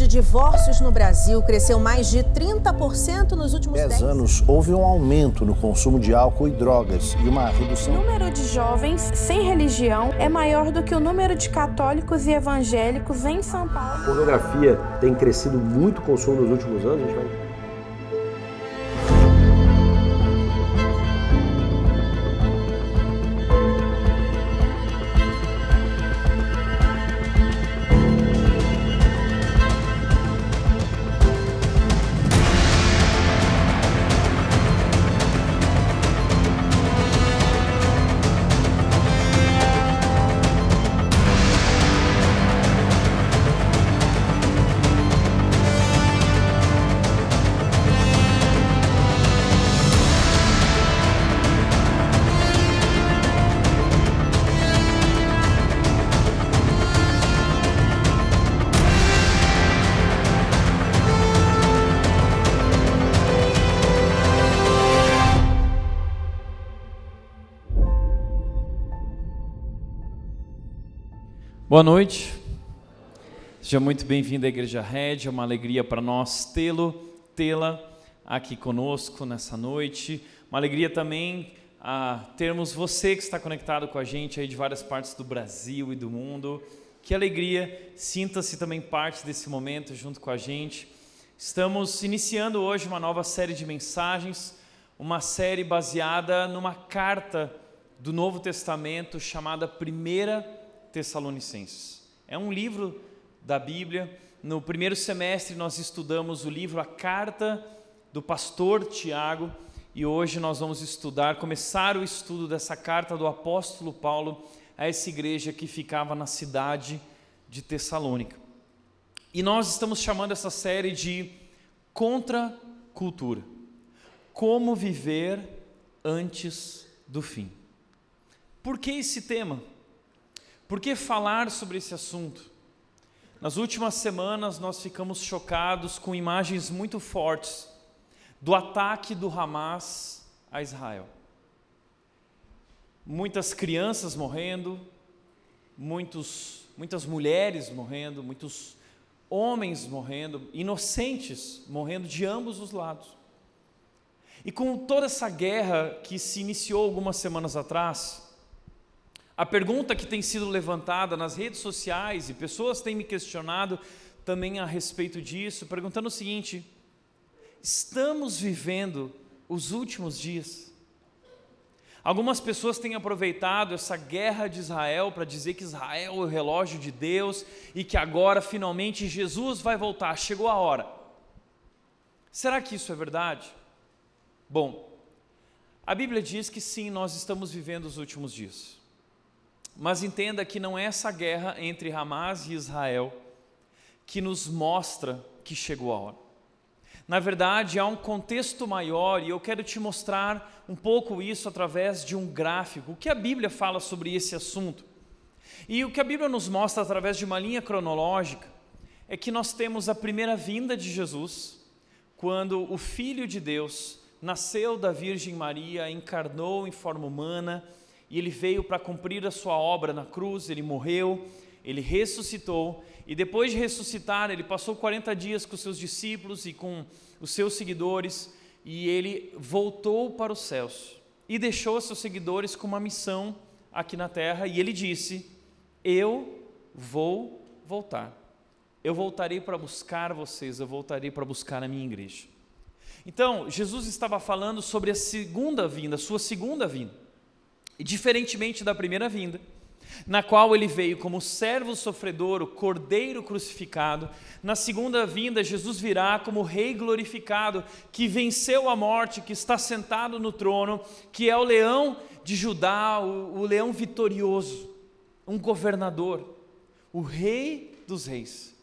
de divórcios no Brasil cresceu mais de 30% nos últimos 10, 10 anos. Houve um aumento no consumo de álcool e drogas e uma redução. O número de jovens sem religião é maior do que o número de católicos e evangélicos em São Paulo. A pornografia tem crescido muito o consumo nos últimos anos. A gente vai Boa noite. Seja muito bem-vindo à Igreja Red. É uma alegria para nós tê-lo, tê-la aqui conosco nessa noite. Uma alegria também a termos você que está conectado com a gente aí de várias partes do Brasil e do mundo. Que alegria, sinta-se também parte desse momento junto com a gente. Estamos iniciando hoje uma nova série de mensagens, uma série baseada numa carta do Novo Testamento chamada Primeira Tessalonicenses. É um livro da Bíblia. No primeiro semestre nós estudamos o livro A Carta do Pastor Tiago e hoje nós vamos estudar, começar o estudo dessa carta do apóstolo Paulo a essa igreja que ficava na cidade de Tessalônica. E nós estamos chamando essa série de Contra Cultura. Como viver antes do fim. Por que esse tema? Por que falar sobre esse assunto? Nas últimas semanas nós ficamos chocados com imagens muito fortes do ataque do Hamas a Israel. Muitas crianças morrendo, muitos, muitas mulheres morrendo, muitos homens morrendo, inocentes morrendo de ambos os lados. E com toda essa guerra que se iniciou algumas semanas atrás, a pergunta que tem sido levantada nas redes sociais e pessoas têm me questionado também a respeito disso, perguntando o seguinte: estamos vivendo os últimos dias? Algumas pessoas têm aproveitado essa guerra de Israel para dizer que Israel é o relógio de Deus e que agora finalmente Jesus vai voltar, chegou a hora. Será que isso é verdade? Bom, a Bíblia diz que sim, nós estamos vivendo os últimos dias. Mas entenda que não é essa guerra entre Hamas e Israel que nos mostra que chegou a hora. Na verdade, há um contexto maior e eu quero te mostrar um pouco isso através de um gráfico. O que a Bíblia fala sobre esse assunto? E o que a Bíblia nos mostra através de uma linha cronológica é que nós temos a primeira vinda de Jesus, quando o Filho de Deus nasceu da Virgem Maria, encarnou em forma humana e ele veio para cumprir a sua obra na cruz, ele morreu, ele ressuscitou, e depois de ressuscitar, ele passou 40 dias com seus discípulos e com os seus seguidores, e ele voltou para os céus e deixou seus seguidores com uma missão aqui na terra, e ele disse: Eu vou voltar. Eu voltarei para buscar vocês, eu voltarei para buscar a minha igreja. Então, Jesus estava falando sobre a segunda vinda, a sua segunda vinda. Diferentemente da primeira vinda, na qual ele veio como servo sofredor, o cordeiro crucificado, na segunda vinda, Jesus virá como rei glorificado, que venceu a morte, que está sentado no trono, que é o leão de Judá, o, o leão vitorioso, um governador, o rei dos reis,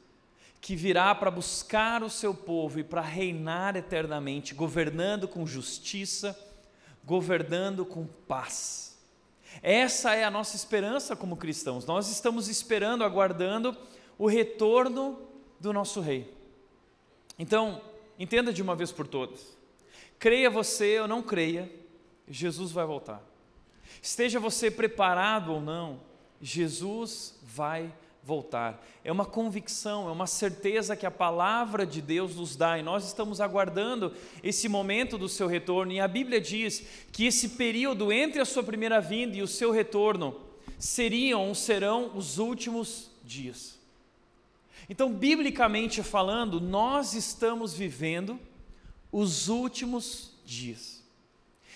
que virá para buscar o seu povo e para reinar eternamente, governando com justiça, governando com paz. Essa é a nossa esperança como cristãos. Nós estamos esperando, aguardando o retorno do nosso Rei. Então, entenda de uma vez por todas: creia você ou não creia, Jesus vai voltar. Esteja você preparado ou não, Jesus vai voltar. É uma convicção, é uma certeza que a palavra de Deus nos dá e nós estamos aguardando esse momento do seu retorno. E a Bíblia diz que esse período entre a sua primeira vinda e o seu retorno seriam, serão os últimos dias. Então, biblicamente falando, nós estamos vivendo os últimos dias.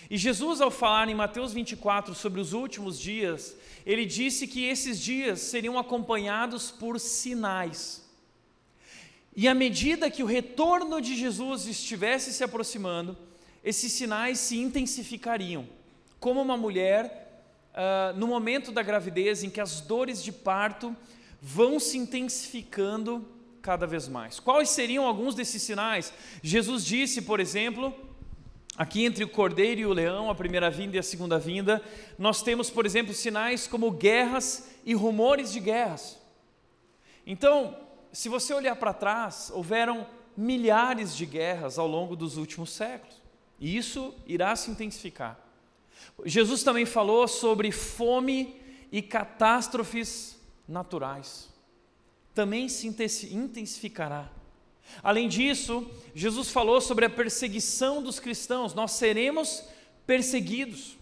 E Jesus, ao falar em Mateus 24 sobre os últimos dias, ele disse que esses dias seriam acompanhados por sinais. E à medida que o retorno de Jesus estivesse se aproximando, esses sinais se intensificariam. Como uma mulher, uh, no momento da gravidez, em que as dores de parto vão se intensificando cada vez mais. Quais seriam alguns desses sinais? Jesus disse, por exemplo, Aqui entre o cordeiro e o leão, a primeira vinda e a segunda vinda, nós temos, por exemplo, sinais como guerras e rumores de guerras. Então, se você olhar para trás, houveram milhares de guerras ao longo dos últimos séculos, e isso irá se intensificar. Jesus também falou sobre fome e catástrofes naturais, também se intensificará. Além disso, Jesus falou sobre a perseguição dos cristãos, nós seremos perseguidos.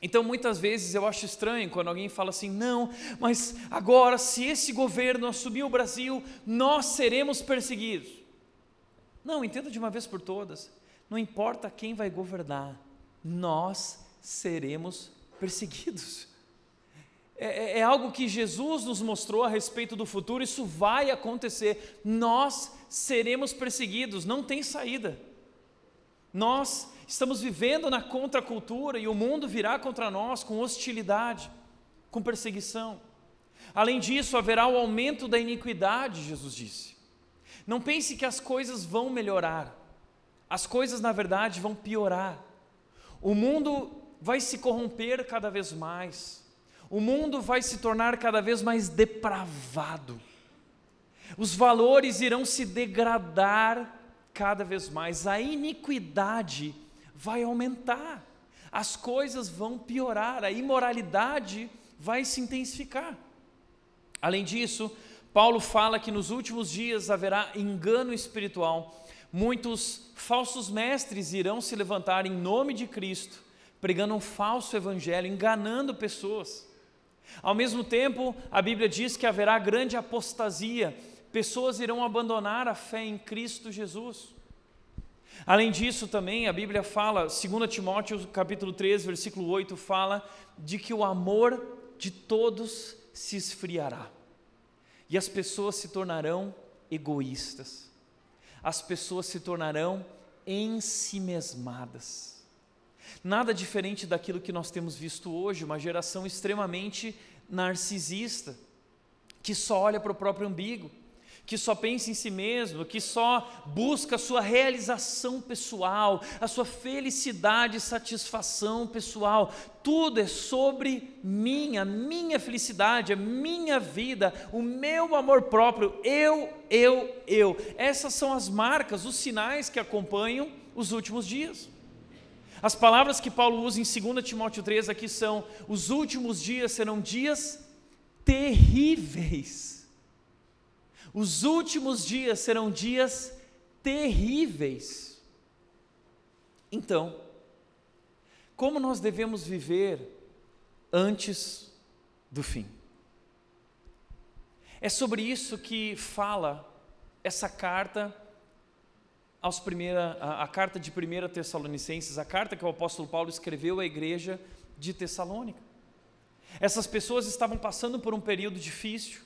Então, muitas vezes eu acho estranho quando alguém fala assim: não, mas agora, se esse governo assumir o Brasil, nós seremos perseguidos. Não, entenda de uma vez por todas: não importa quem vai governar, nós seremos perseguidos. É, é, é algo que Jesus nos mostrou a respeito do futuro, isso vai acontecer. Nós seremos perseguidos, não tem saída. Nós estamos vivendo na contracultura e o mundo virá contra nós com hostilidade, com perseguição. Além disso, haverá o aumento da iniquidade, Jesus disse. Não pense que as coisas vão melhorar, as coisas, na verdade, vão piorar. O mundo vai se corromper cada vez mais, o mundo vai se tornar cada vez mais depravado. Os valores irão se degradar cada vez mais, a iniquidade vai aumentar, as coisas vão piorar, a imoralidade vai se intensificar. Além disso, Paulo fala que nos últimos dias haverá engano espiritual, muitos falsos mestres irão se levantar em nome de Cristo, pregando um falso evangelho, enganando pessoas. Ao mesmo tempo, a Bíblia diz que haverá grande apostasia, pessoas irão abandonar a fé em Cristo Jesus. Além disso, também a Bíblia fala, 2 Timóteo capítulo 3, versículo 8, fala de que o amor de todos se esfriará. E as pessoas se tornarão egoístas. As pessoas se tornarão ensimesmadas. Nada diferente daquilo que nós temos visto hoje, uma geração extremamente narcisista, que só olha para o próprio umbigo que só pensa em si mesmo, que só busca a sua realização pessoal, a sua felicidade e satisfação pessoal. Tudo é sobre mim, a minha felicidade, a minha vida, o meu amor próprio, eu, eu, eu. Essas são as marcas, os sinais que acompanham os últimos dias. As palavras que Paulo usa em 2 Timóteo 3 aqui são: os últimos dias serão dias terríveis. Os últimos dias serão dias terríveis. Então, como nós devemos viver antes do fim? É sobre isso que fala essa carta aos primeira, a, a carta de 1 Tessalonicenses, a carta que o apóstolo Paulo escreveu à igreja de Tessalônica. Essas pessoas estavam passando por um período difícil,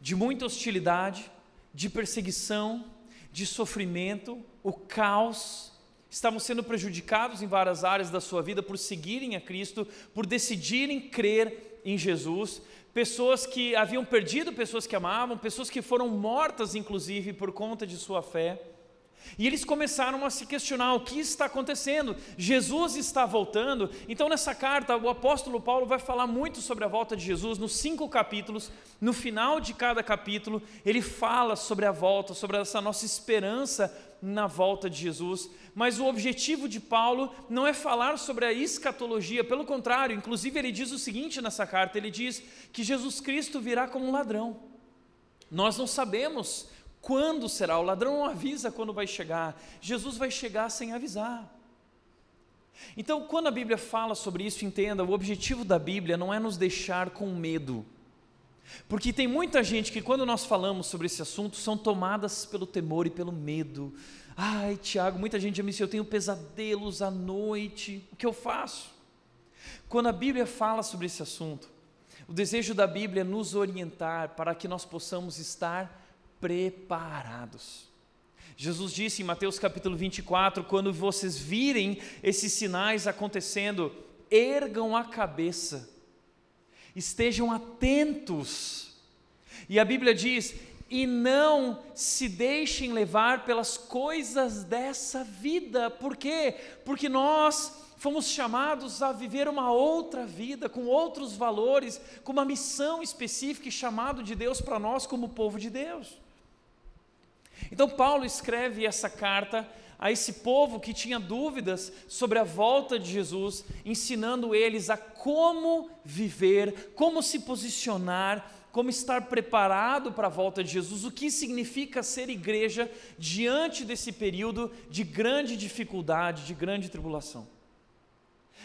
de muita hostilidade, de perseguição, de sofrimento, o caos, estavam sendo prejudicados em várias áreas da sua vida por seguirem a Cristo, por decidirem crer em Jesus, pessoas que haviam perdido pessoas que amavam, pessoas que foram mortas inclusive por conta de sua fé. E eles começaram a se questionar o que está acontecendo. Jesus está voltando. Então, nessa carta, o apóstolo Paulo vai falar muito sobre a volta de Jesus nos cinco capítulos. No final de cada capítulo, ele fala sobre a volta, sobre essa nossa esperança na volta de Jesus. Mas o objetivo de Paulo não é falar sobre a escatologia, pelo contrário, inclusive ele diz o seguinte nessa carta: ele diz que Jesus Cristo virá como um ladrão. Nós não sabemos quando será? O ladrão não avisa quando vai chegar. Jesus vai chegar sem avisar. Então, quando a Bíblia fala sobre isso, entenda: o objetivo da Bíblia não é nos deixar com medo. Porque tem muita gente que, quando nós falamos sobre esse assunto, são tomadas pelo temor e pelo medo. Ai, Tiago, muita gente me disse: eu tenho pesadelos à noite, o que eu faço? Quando a Bíblia fala sobre esse assunto, o desejo da Bíblia é nos orientar para que nós possamos estar preparados. Jesus disse em Mateus capítulo 24: quando vocês virem esses sinais acontecendo, ergam a cabeça, estejam atentos. E a Bíblia diz: e não se deixem levar pelas coisas dessa vida. Por quê? Porque nós fomos chamados a viver uma outra vida, com outros valores, com uma missão específica e chamado de Deus para nós como povo de Deus. Então, Paulo escreve essa carta a esse povo que tinha dúvidas sobre a volta de Jesus, ensinando eles a como viver, como se posicionar, como estar preparado para a volta de Jesus, o que significa ser igreja diante desse período de grande dificuldade, de grande tribulação.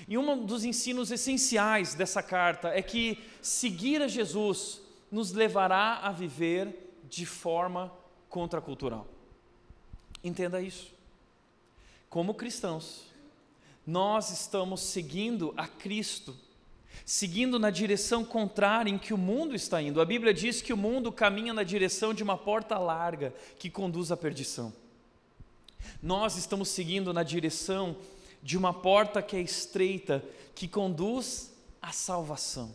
E um dos ensinos essenciais dessa carta é que seguir a Jesus nos levará a viver de forma contracultural. Entenda isso. Como cristãos, nós estamos seguindo a Cristo, seguindo na direção contrária em que o mundo está indo. A Bíblia diz que o mundo caminha na direção de uma porta larga que conduz à perdição. Nós estamos seguindo na direção de uma porta que é estreita, que conduz à salvação.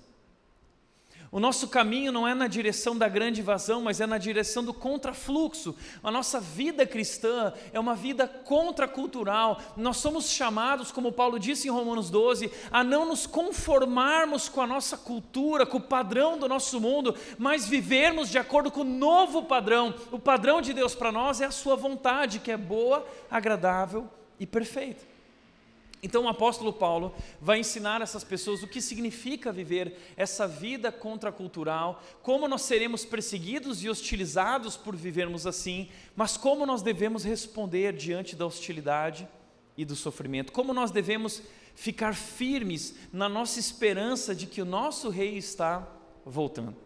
O nosso caminho não é na direção da grande invasão, mas é na direção do contrafluxo. A nossa vida cristã é uma vida contracultural. Nós somos chamados, como Paulo disse em Romanos 12, a não nos conformarmos com a nossa cultura, com o padrão do nosso mundo, mas vivermos de acordo com o novo padrão. O padrão de Deus para nós é a sua vontade, que é boa, agradável e perfeita. Então o apóstolo Paulo vai ensinar essas pessoas o que significa viver essa vida contracultural, como nós seremos perseguidos e hostilizados por vivermos assim, mas como nós devemos responder diante da hostilidade e do sofrimento, como nós devemos ficar firmes na nossa esperança de que o nosso rei está voltando.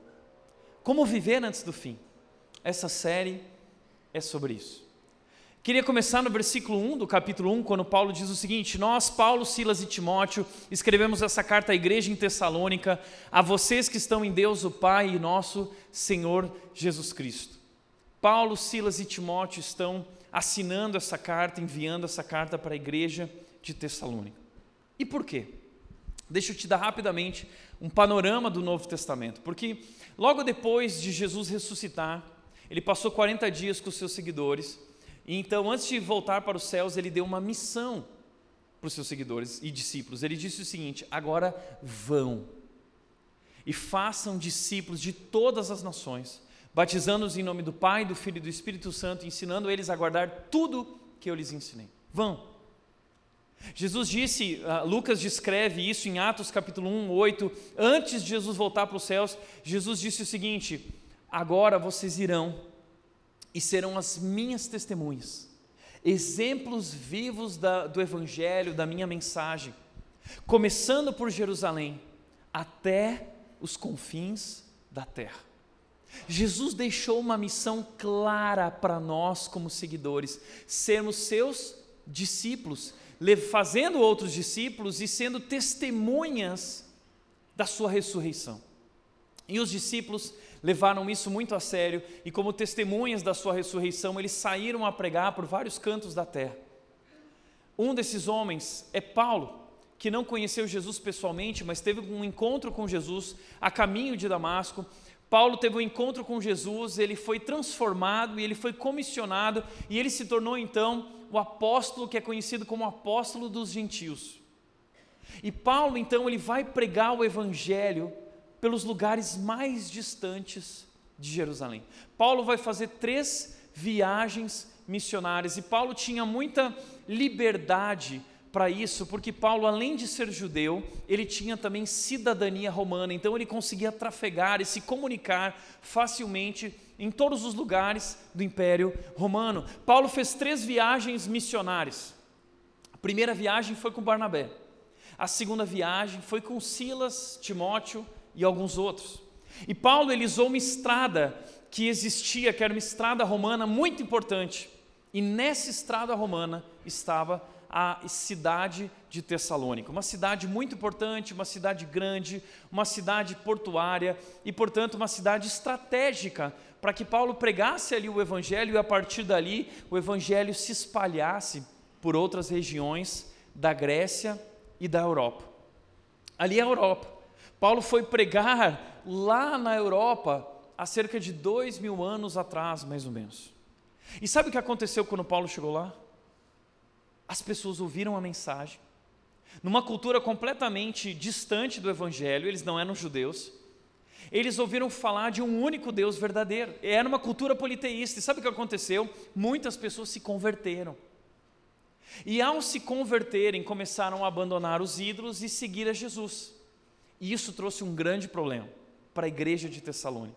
Como viver antes do fim? Essa série é sobre isso. Queria começar no versículo 1 do capítulo 1, quando Paulo diz o seguinte: Nós, Paulo, Silas e Timóteo, escrevemos essa carta à igreja em Tessalônica, a vocês que estão em Deus, o Pai e nosso Senhor Jesus Cristo. Paulo, Silas e Timóteo estão assinando essa carta, enviando essa carta para a igreja de Tessalônica. E por quê? Deixa eu te dar rapidamente um panorama do Novo Testamento, porque logo depois de Jesus ressuscitar, ele passou 40 dias com os seus seguidores então, antes de voltar para os céus, ele deu uma missão para os seus seguidores e discípulos. Ele disse o seguinte: agora vão e façam discípulos de todas as nações, batizando-os em nome do Pai, do Filho e do Espírito Santo, ensinando eles a guardar tudo que eu lhes ensinei. Vão. Jesus disse, uh, Lucas descreve isso em Atos capítulo 1, 8, antes de Jesus voltar para os céus, Jesus disse o seguinte: agora vocês irão e serão as minhas testemunhas, exemplos vivos da, do Evangelho, da minha mensagem, começando por Jerusalém até os confins da terra. Jesus deixou uma missão clara para nós, como seguidores, sermos seus discípulos, fazendo outros discípulos e sendo testemunhas da sua ressurreição. E os discípulos levaram isso muito a sério e, como testemunhas da sua ressurreição, eles saíram a pregar por vários cantos da terra. Um desses homens é Paulo, que não conheceu Jesus pessoalmente, mas teve um encontro com Jesus a caminho de Damasco. Paulo teve um encontro com Jesus, ele foi transformado e ele foi comissionado e ele se tornou então o apóstolo que é conhecido como apóstolo dos gentios. E Paulo então ele vai pregar o evangelho pelos lugares mais distantes de Jerusalém. Paulo vai fazer três viagens missionárias e Paulo tinha muita liberdade para isso, porque Paulo, além de ser judeu, ele tinha também cidadania romana, então ele conseguia trafegar e se comunicar facilmente em todos os lugares do Império Romano. Paulo fez três viagens missionárias. A primeira viagem foi com Barnabé, a segunda viagem foi com Silas, Timóteo e alguns outros. E Paulo ele usou uma estrada que existia, que era uma estrada romana muito importante. E nessa estrada romana estava a cidade de Tessalônica, uma cidade muito importante, uma cidade grande, uma cidade portuária e, portanto, uma cidade estratégica para que Paulo pregasse ali o evangelho e a partir dali o evangelho se espalhasse por outras regiões da Grécia e da Europa. Ali é a Europa. Paulo foi pregar lá na Europa há cerca de dois mil anos atrás, mais ou menos. E sabe o que aconteceu quando Paulo chegou lá? as pessoas ouviram a mensagem, numa cultura completamente distante do Evangelho, eles não eram judeus, eles ouviram falar de um único Deus verdadeiro, era uma cultura politeísta, e sabe o que aconteceu? Muitas pessoas se converteram. E ao se converterem, começaram a abandonar os ídolos e seguir a Jesus. E isso trouxe um grande problema para a igreja de Tessalônica.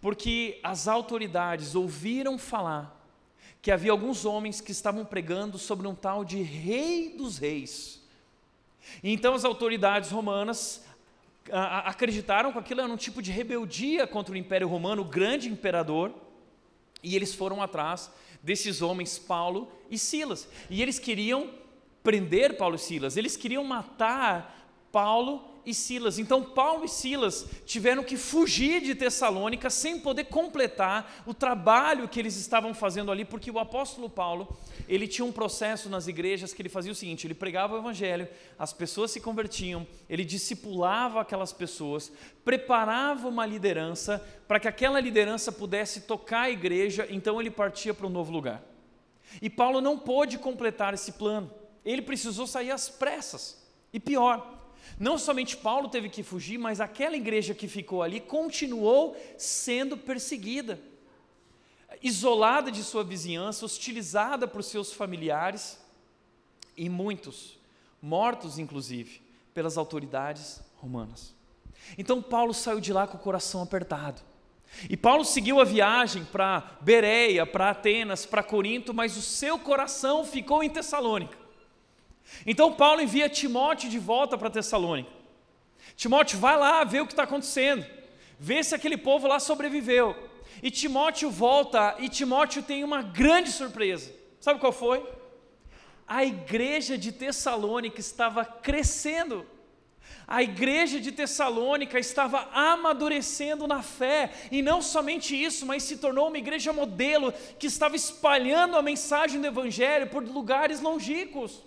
Porque as autoridades ouviram falar que havia alguns homens que estavam pregando sobre um tal de Rei dos Reis. Então as autoridades romanas acreditaram que aquilo era um tipo de rebeldia contra o Império Romano, o grande imperador, e eles foram atrás desses homens, Paulo e Silas. E eles queriam prender Paulo e Silas, eles queriam matar Paulo e Silas. Então, Paulo e Silas tiveram que fugir de Tessalônica sem poder completar o trabalho que eles estavam fazendo ali, porque o apóstolo Paulo, ele tinha um processo nas igrejas que ele fazia o seguinte: ele pregava o evangelho, as pessoas se convertiam, ele discipulava aquelas pessoas, preparava uma liderança para que aquela liderança pudesse tocar a igreja, então ele partia para um novo lugar. E Paulo não pôde completar esse plano, ele precisou sair às pressas. E pior, não somente Paulo teve que fugir, mas aquela igreja que ficou ali continuou sendo perseguida, isolada de sua vizinhança, hostilizada por seus familiares e muitos mortos, inclusive, pelas autoridades romanas. Então Paulo saiu de lá com o coração apertado. E Paulo seguiu a viagem para Bereia, para Atenas, para Corinto, mas o seu coração ficou em Tessalônica. Então Paulo envia Timóteo de volta para Tessalônica. Timóteo, vai lá ver o que está acontecendo, vê se aquele povo lá sobreviveu. E Timóteo volta, e Timóteo tem uma grande surpresa. Sabe qual foi? A igreja de Tessalônica estava crescendo. A igreja de Tessalônica estava amadurecendo na fé, e não somente isso, mas se tornou uma igreja modelo que estava espalhando a mensagem do Evangelho por lugares longínquos.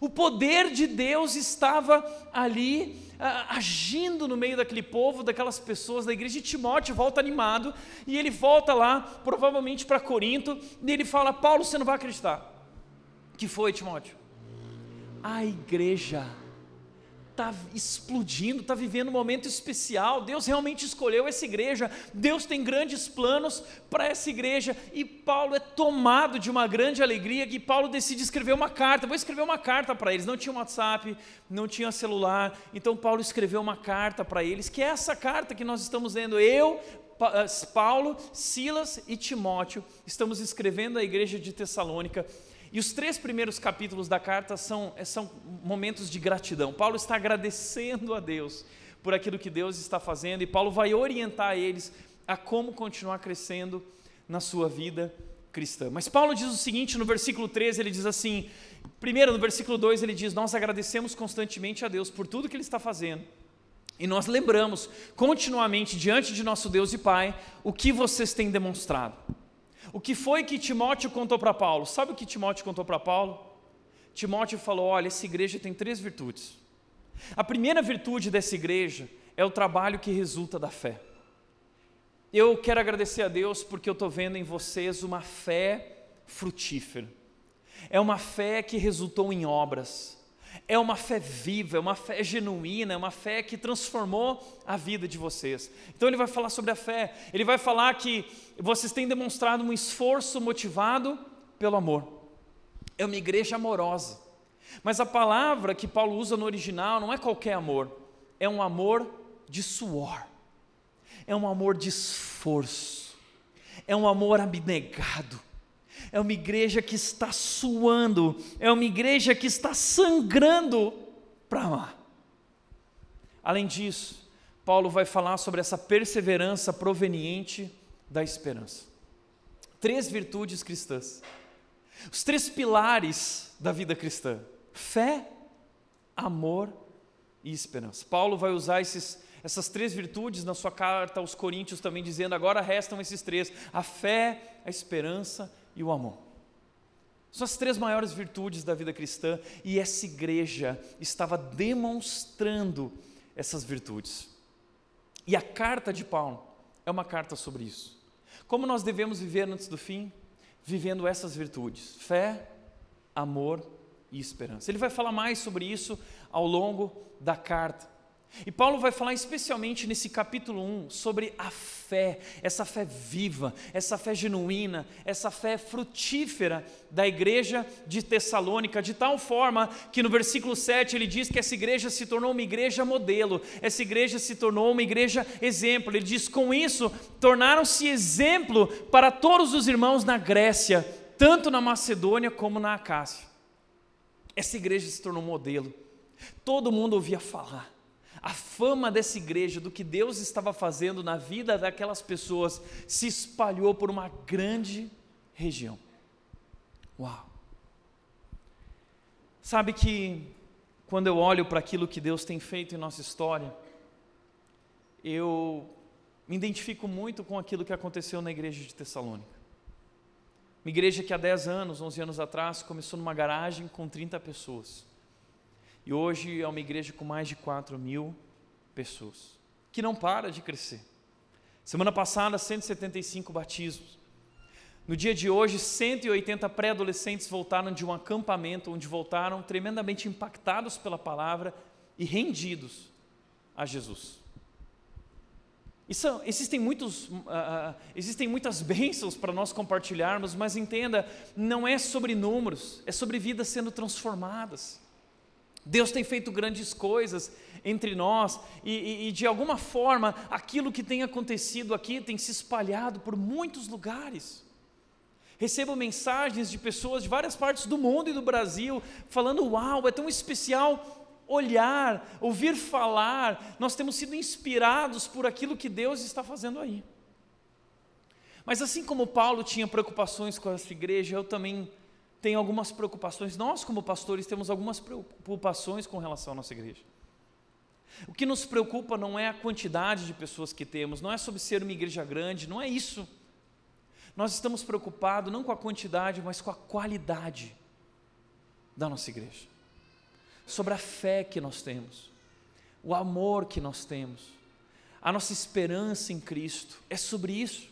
O poder de Deus estava ali agindo no meio daquele povo, daquelas pessoas da igreja. E Timóteo volta animado e ele volta lá, provavelmente para Corinto, e ele fala: Paulo, você não vai acreditar. Que foi, Timóteo? A igreja está explodindo, está vivendo um momento especial. Deus realmente escolheu essa igreja. Deus tem grandes planos para essa igreja. E Paulo é tomado de uma grande alegria que Paulo decide escrever uma carta. Vou escrever uma carta para eles. Não tinha WhatsApp, não tinha celular. Então Paulo escreveu uma carta para eles, que é essa carta que nós estamos lendo. Eu, eh, Paulo, Silas e Timóteo estamos escrevendo à igreja de Tessalônica e os três primeiros capítulos da carta são, eh, são momentos de gratidão. Paulo está agradecendo a Deus por aquilo que Deus está fazendo, e Paulo vai orientar eles a como continuar crescendo na sua vida cristã. Mas Paulo diz o seguinte no versículo 13: ele diz assim, primeiro no versículo 2 ele diz: Nós agradecemos constantemente a Deus por tudo que Ele está fazendo. E nós lembramos continuamente diante de nosso Deus e Pai o que vocês têm demonstrado. O que foi que Timóteo contou para Paulo? Sabe o que Timóteo contou para Paulo? Timóteo falou: olha, essa igreja tem três virtudes. A primeira virtude dessa igreja é o trabalho que resulta da fé. eu quero agradecer a Deus porque eu estou vendo em vocês uma fé frutífera. É uma fé que resultou em obras. É uma fé viva, é uma fé genuína, é uma fé que transformou a vida de vocês. Então ele vai falar sobre a fé. Ele vai falar que vocês têm demonstrado um esforço motivado pelo amor. É uma igreja amorosa. Mas a palavra que Paulo usa no original não é qualquer amor, é um amor de suor, é um amor de esforço, é um amor abnegado, é uma igreja que está suando, é uma igreja que está sangrando para amar. Além disso, Paulo vai falar sobre essa perseverança proveniente da esperança. Três virtudes cristãs, os três pilares da vida cristã: fé, amor e esperança. Paulo vai usar esses, essas três virtudes na sua carta aos Coríntios também, dizendo: agora restam esses três: a fé, a esperança e o amor. São as três maiores virtudes da vida cristã e essa igreja estava demonstrando essas virtudes. E a carta de Paulo é uma carta sobre isso. Como nós devemos viver antes do fim? Vivendo essas virtudes: fé, amor e esperança. Ele vai falar mais sobre isso ao longo da carta. E Paulo vai falar especialmente nesse capítulo 1 sobre a fé, essa fé viva, essa fé genuína, essa fé frutífera da igreja de Tessalônica, de tal forma que no versículo 7 ele diz que essa igreja se tornou uma igreja modelo, essa igreja se tornou uma igreja exemplo. Ele diz: com isso, tornaram-se exemplo para todos os irmãos na Grécia, tanto na Macedônia como na Acácia. Essa igreja se tornou modelo, todo mundo ouvia falar a fama dessa igreja, do que Deus estava fazendo na vida daquelas pessoas, se espalhou por uma grande região. Uau! Sabe que quando eu olho para aquilo que Deus tem feito em nossa história, eu me identifico muito com aquilo que aconteceu na igreja de Tessalônica. Uma igreja que há 10 anos, 11 anos atrás, começou numa garagem com 30 pessoas. E hoje é uma igreja com mais de 4 mil pessoas, que não para de crescer. Semana passada, 175 batismos. No dia de hoje, 180 pré-adolescentes voltaram de um acampamento, onde voltaram tremendamente impactados pela palavra e rendidos a Jesus. Isso, existem, muitos, uh, existem muitas bênçãos para nós compartilharmos, mas entenda, não é sobre números, é sobre vidas sendo transformadas. Deus tem feito grandes coisas entre nós e, e, e, de alguma forma aquilo que tem acontecido aqui tem se espalhado por muitos lugares. Recebo mensagens de pessoas de várias partes do mundo e do Brasil falando: Uau, é tão especial olhar, ouvir falar, nós temos sido inspirados por aquilo que Deus está fazendo aí. Mas assim como Paulo tinha preocupações com essa igreja, eu também tem algumas preocupações. Nós, como pastores, temos algumas preocupações com relação à nossa igreja. O que nos preocupa não é a quantidade de pessoas que temos, não é sobre ser uma igreja grande, não é isso. Nós estamos preocupados não com a quantidade, mas com a qualidade da nossa igreja. Sobre a fé que nós temos, o amor que nós temos, a nossa esperança em Cristo. É sobre isso.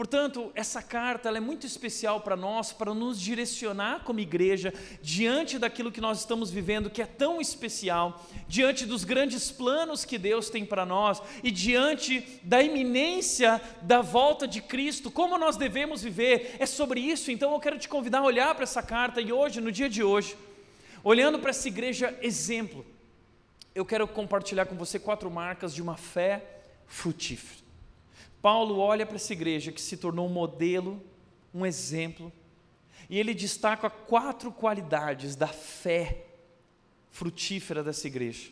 Portanto, essa carta é muito especial para nós, para nos direcionar como igreja diante daquilo que nós estamos vivendo, que é tão especial, diante dos grandes planos que Deus tem para nós e diante da iminência da volta de Cristo, como nós devemos viver. É sobre isso, então eu quero te convidar a olhar para essa carta e hoje, no dia de hoje, olhando para essa igreja exemplo, eu quero compartilhar com você quatro marcas de uma fé frutífera. Paulo olha para essa igreja que se tornou um modelo, um exemplo, e ele destaca quatro qualidades da fé frutífera dessa igreja,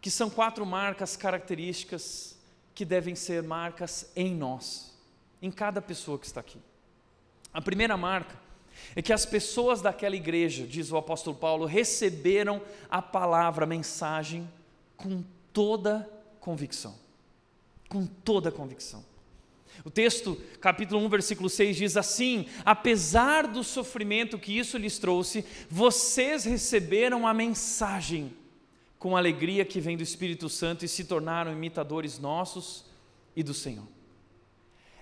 que são quatro marcas características que devem ser marcas em nós, em cada pessoa que está aqui. A primeira marca é que as pessoas daquela igreja, diz o apóstolo Paulo, receberam a palavra, a mensagem, com toda convicção com toda a convicção. O texto, capítulo 1, versículo 6 diz assim: Apesar do sofrimento que isso lhes trouxe, vocês receberam a mensagem com a alegria que vem do Espírito Santo e se tornaram imitadores nossos e do Senhor.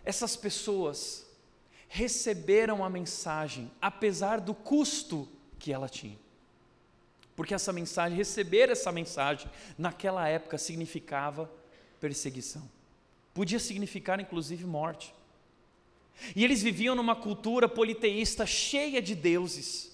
Essas pessoas receberam a mensagem apesar do custo que ela tinha. Porque essa mensagem, receber essa mensagem, naquela época significava perseguição. Podia significar inclusive morte. E eles viviam numa cultura politeísta cheia de deuses.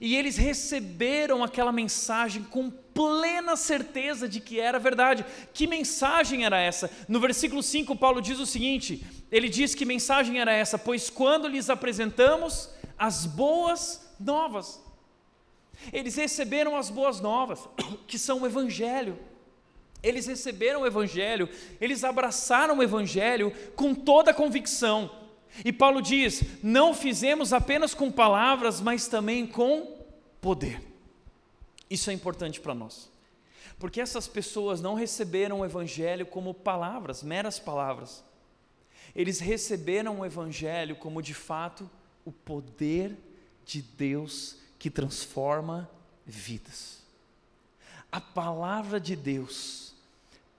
E eles receberam aquela mensagem com plena certeza de que era verdade. Que mensagem era essa? No versículo 5, Paulo diz o seguinte: ele diz que mensagem era essa? Pois quando lhes apresentamos as boas novas, eles receberam as boas novas, que são o Evangelho. Eles receberam o Evangelho, eles abraçaram o Evangelho com toda a convicção e Paulo diz: não fizemos apenas com palavras, mas também com poder. Isso é importante para nós, porque essas pessoas não receberam o Evangelho como palavras, meras palavras. Eles receberam o Evangelho como de fato o poder de Deus que transforma vidas. A palavra de Deus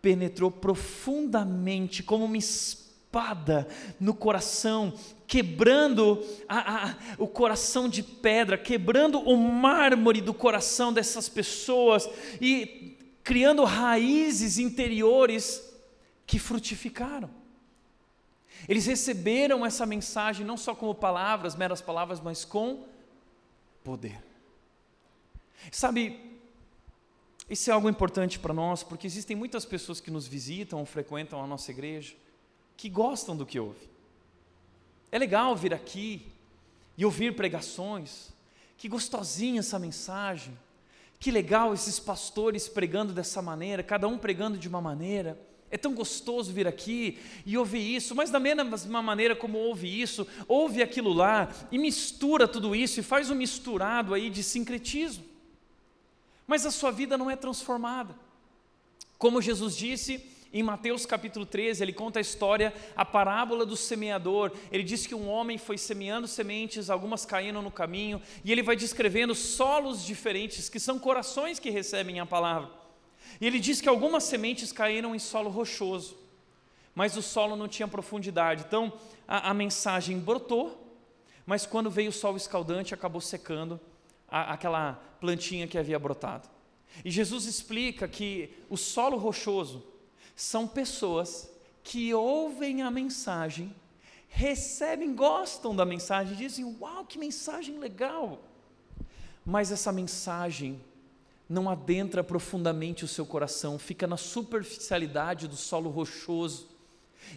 penetrou profundamente como uma espada no coração, quebrando a, a, o coração de pedra, quebrando o mármore do coração dessas pessoas e criando raízes interiores que frutificaram. Eles receberam essa mensagem não só como palavras, meras palavras, mas com poder. Sabe, isso é algo importante para nós, porque existem muitas pessoas que nos visitam frequentam a nossa igreja que gostam do que ouve. É legal vir aqui e ouvir pregações. Que gostosinha essa mensagem. Que legal esses pastores pregando dessa maneira, cada um pregando de uma maneira. É tão gostoso vir aqui e ouvir isso, mas da mesma maneira como ouve isso, ouve aquilo lá e mistura tudo isso e faz um misturado aí de sincretismo. Mas a sua vida não é transformada. Como Jesus disse, em Mateus capítulo 13, ele conta a história, a parábola do semeador. Ele diz que um homem foi semeando sementes, algumas caíram no caminho, e ele vai descrevendo solos diferentes, que são corações que recebem a palavra. E ele diz que algumas sementes caíram em solo rochoso, mas o solo não tinha profundidade. Então a, a mensagem brotou, mas quando veio o sol escaldante, acabou secando a, aquela plantinha que havia brotado. E Jesus explica que o solo rochoso, são pessoas que ouvem a mensagem, recebem, gostam da mensagem, dizem: Uau, que mensagem legal! Mas essa mensagem não adentra profundamente o seu coração, fica na superficialidade do solo rochoso.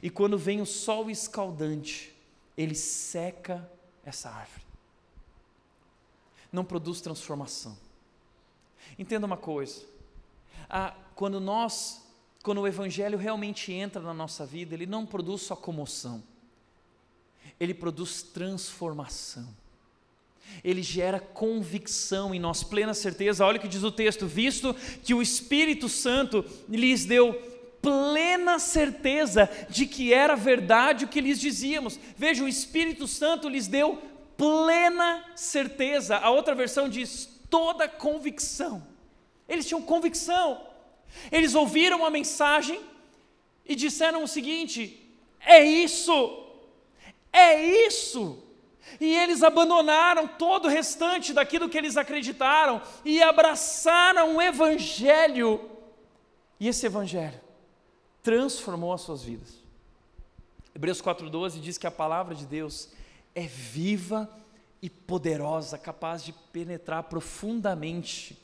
E quando vem o sol escaldante, ele seca essa árvore. Não produz transformação. Entenda uma coisa: ah, quando nós quando o Evangelho realmente entra na nossa vida, ele não produz só comoção, ele produz transformação. Ele gera convicção em nós, plena certeza. Olha o que diz o texto: visto que o Espírito Santo lhes deu plena certeza de que era verdade o que lhes dizíamos. Veja, o Espírito Santo lhes deu plena certeza. A outra versão diz toda convicção. Eles tinham convicção. Eles ouviram a mensagem e disseram o seguinte: é isso, é isso. E eles abandonaram todo o restante daquilo que eles acreditaram e abraçaram o Evangelho. E esse Evangelho transformou as suas vidas. Hebreus 4,12 diz que a palavra de Deus é viva e poderosa, capaz de penetrar profundamente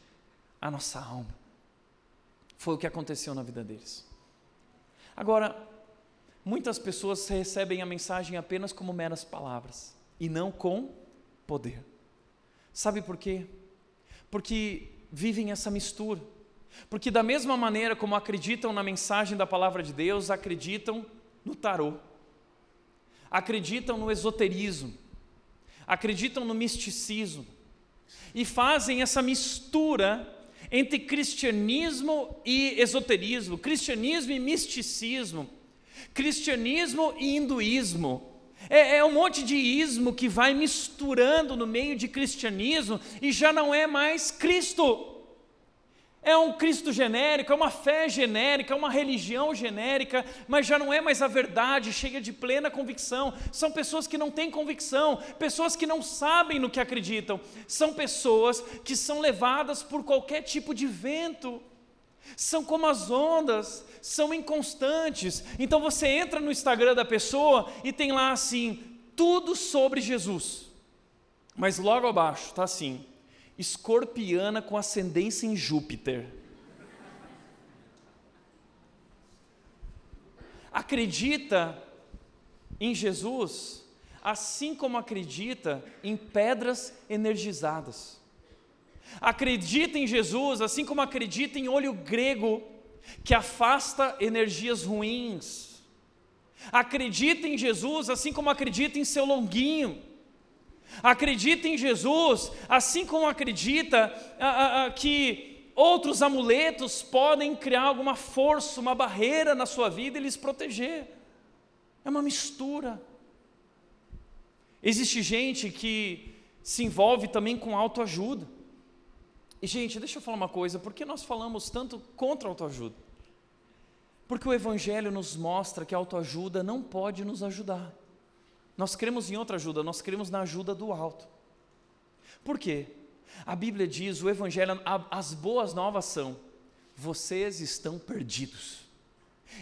a nossa alma. Foi o que aconteceu na vida deles. Agora, muitas pessoas recebem a mensagem apenas como meras palavras e não com poder. Sabe por quê? Porque vivem essa mistura. Porque, da mesma maneira como acreditam na mensagem da palavra de Deus, acreditam no tarô, acreditam no esoterismo, acreditam no misticismo e fazem essa mistura entre cristianismo e esoterismo, cristianismo e misticismo, cristianismo e hinduísmo. É, é, um monte de ismo que vai misturando no meio de cristianismo e já não é mais Cristo. É um Cristo genérico, é uma fé genérica, é uma religião genérica, mas já não é mais a verdade, cheia de plena convicção. São pessoas que não têm convicção, pessoas que não sabem no que acreditam, são pessoas que são levadas por qualquer tipo de vento, são como as ondas, são inconstantes. Então você entra no Instagram da pessoa e tem lá assim, tudo sobre Jesus, mas logo abaixo está assim escorpiana com ascendência em Júpiter. Acredita em Jesus, assim como acredita em pedras energizadas. Acredita em Jesus, assim como acredita em olho grego, que afasta energias ruins. Acredita em Jesus, assim como acredita em seu longuinho Acredita em Jesus, assim como acredita ah, ah, que outros amuletos podem criar alguma força, uma barreira na sua vida e lhes proteger. É uma mistura. Existe gente que se envolve também com autoajuda. E, gente, deixa eu falar uma coisa: por que nós falamos tanto contra a autoajuda? Porque o Evangelho nos mostra que a autoajuda não pode nos ajudar. Nós cremos em outra ajuda, nós cremos na ajuda do alto. Por quê? A Bíblia diz, o Evangelho, as boas novas são: vocês estão perdidos,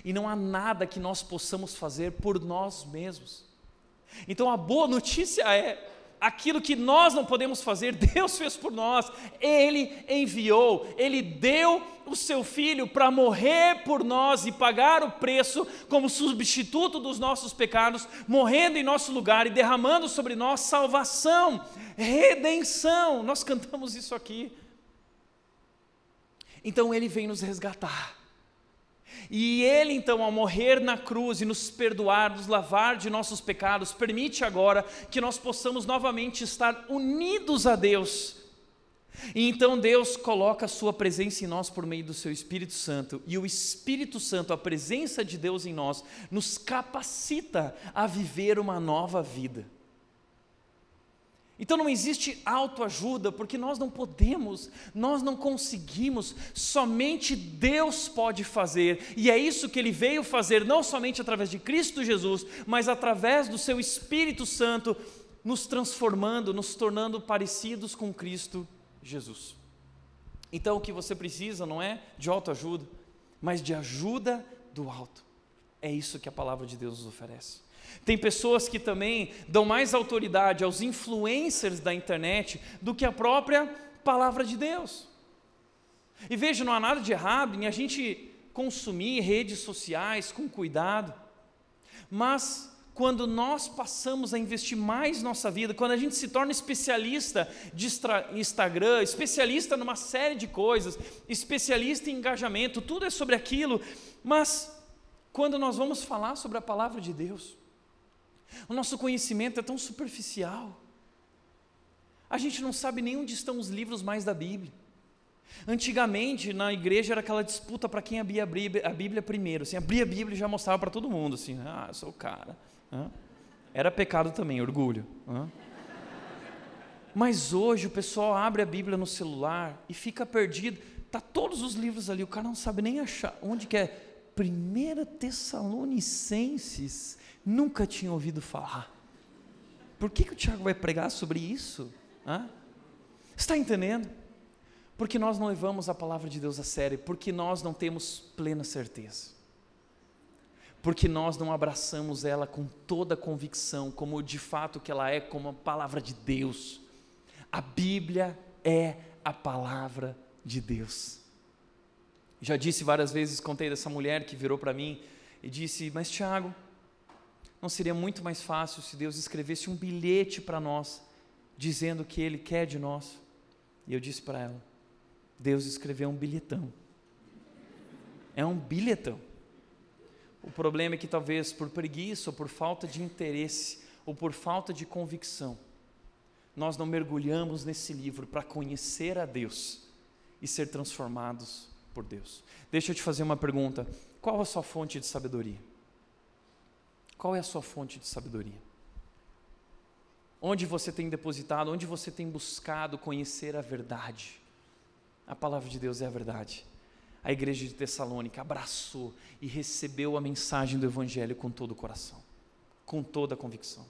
e não há nada que nós possamos fazer por nós mesmos. Então a boa notícia é: aquilo que nós não podemos fazer, Deus fez por nós, Ele enviou, Ele deu o seu filho para morrer por nós e pagar o preço como substituto dos nossos pecados, morrendo em nosso lugar e derramando sobre nós salvação, redenção. Nós cantamos isso aqui. Então ele vem nos resgatar. E Ele, então, ao morrer na cruz e nos perdoar, nos lavar de nossos pecados, permite agora que nós possamos novamente estar unidos a Deus. E então Deus coloca a Sua presença em nós por meio do Seu Espírito Santo, e o Espírito Santo, a presença de Deus em nós, nos capacita a viver uma nova vida. Então não existe autoajuda, porque nós não podemos, nós não conseguimos, somente Deus pode fazer, e é isso que Ele veio fazer, não somente através de Cristo Jesus, mas através do Seu Espírito Santo, nos transformando, nos tornando parecidos com Cristo Jesus. Então o que você precisa não é de autoajuda, mas de ajuda do alto. É isso que a palavra de Deus nos oferece. Tem pessoas que também dão mais autoridade aos influencers da internet do que a própria palavra de Deus. E veja, não há nada de errado em a gente consumir redes sociais com cuidado, mas quando nós passamos a investir mais nossa vida, quando a gente se torna especialista de Instagram, especialista numa série de coisas, especialista em engajamento, tudo é sobre aquilo, mas quando nós vamos falar sobre a palavra de Deus, o nosso conhecimento é tão superficial. A gente não sabe nem onde estão os livros mais da Bíblia. Antigamente, na igreja, era aquela disputa para quem abria a Bíblia primeiro. Assim, abria a Bíblia e já mostrava para todo mundo. Assim, ah, eu sou o cara. Era pecado também, orgulho. Mas hoje o pessoal abre a Bíblia no celular e fica perdido. Tá todos os livros ali, o cara não sabe nem achar onde que é. Primeira Tessalonicenses nunca tinha ouvido falar. Por que, que o Tiago vai pregar sobre isso? Hã? Está entendendo? Porque nós não levamos a palavra de Deus a sério, porque nós não temos plena certeza. Porque nós não abraçamos ela com toda a convicção, como de fato que ela é, como a palavra de Deus. A Bíblia é a palavra de Deus. Já disse várias vezes, contei dessa mulher que virou para mim e disse: Mas Tiago, não seria muito mais fácil se Deus escrevesse um bilhete para nós, dizendo o que Ele quer de nós? E eu disse para ela: Deus escreveu um bilhetão. É um bilhetão. O problema é que talvez por preguiça, ou por falta de interesse, ou por falta de convicção, nós não mergulhamos nesse livro para conhecer a Deus e ser transformados por Deus. Deixa eu te fazer uma pergunta: qual a sua fonte de sabedoria? Qual é a sua fonte de sabedoria? Onde você tem depositado, onde você tem buscado conhecer a verdade? A palavra de Deus é a verdade. A igreja de Tessalônica abraçou e recebeu a mensagem do Evangelho com todo o coração, com toda a convicção.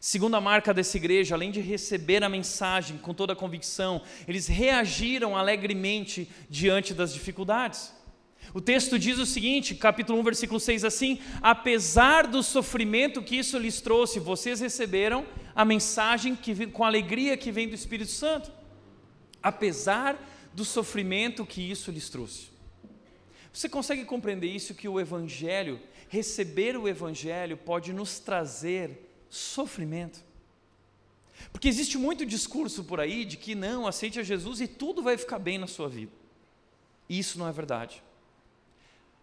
Segunda marca dessa igreja, além de receber a mensagem com toda a convicção, eles reagiram alegremente diante das dificuldades. O texto diz o seguinte, capítulo 1, versículo 6 assim: apesar do sofrimento que isso lhes trouxe, vocês receberam a mensagem que, com alegria que vem do Espírito Santo. Apesar do sofrimento que isso lhes trouxe. Você consegue compreender isso que o Evangelho, receber o Evangelho, pode nos trazer sofrimento. Porque existe muito discurso por aí de que não, aceite a Jesus e tudo vai ficar bem na sua vida. E isso não é verdade.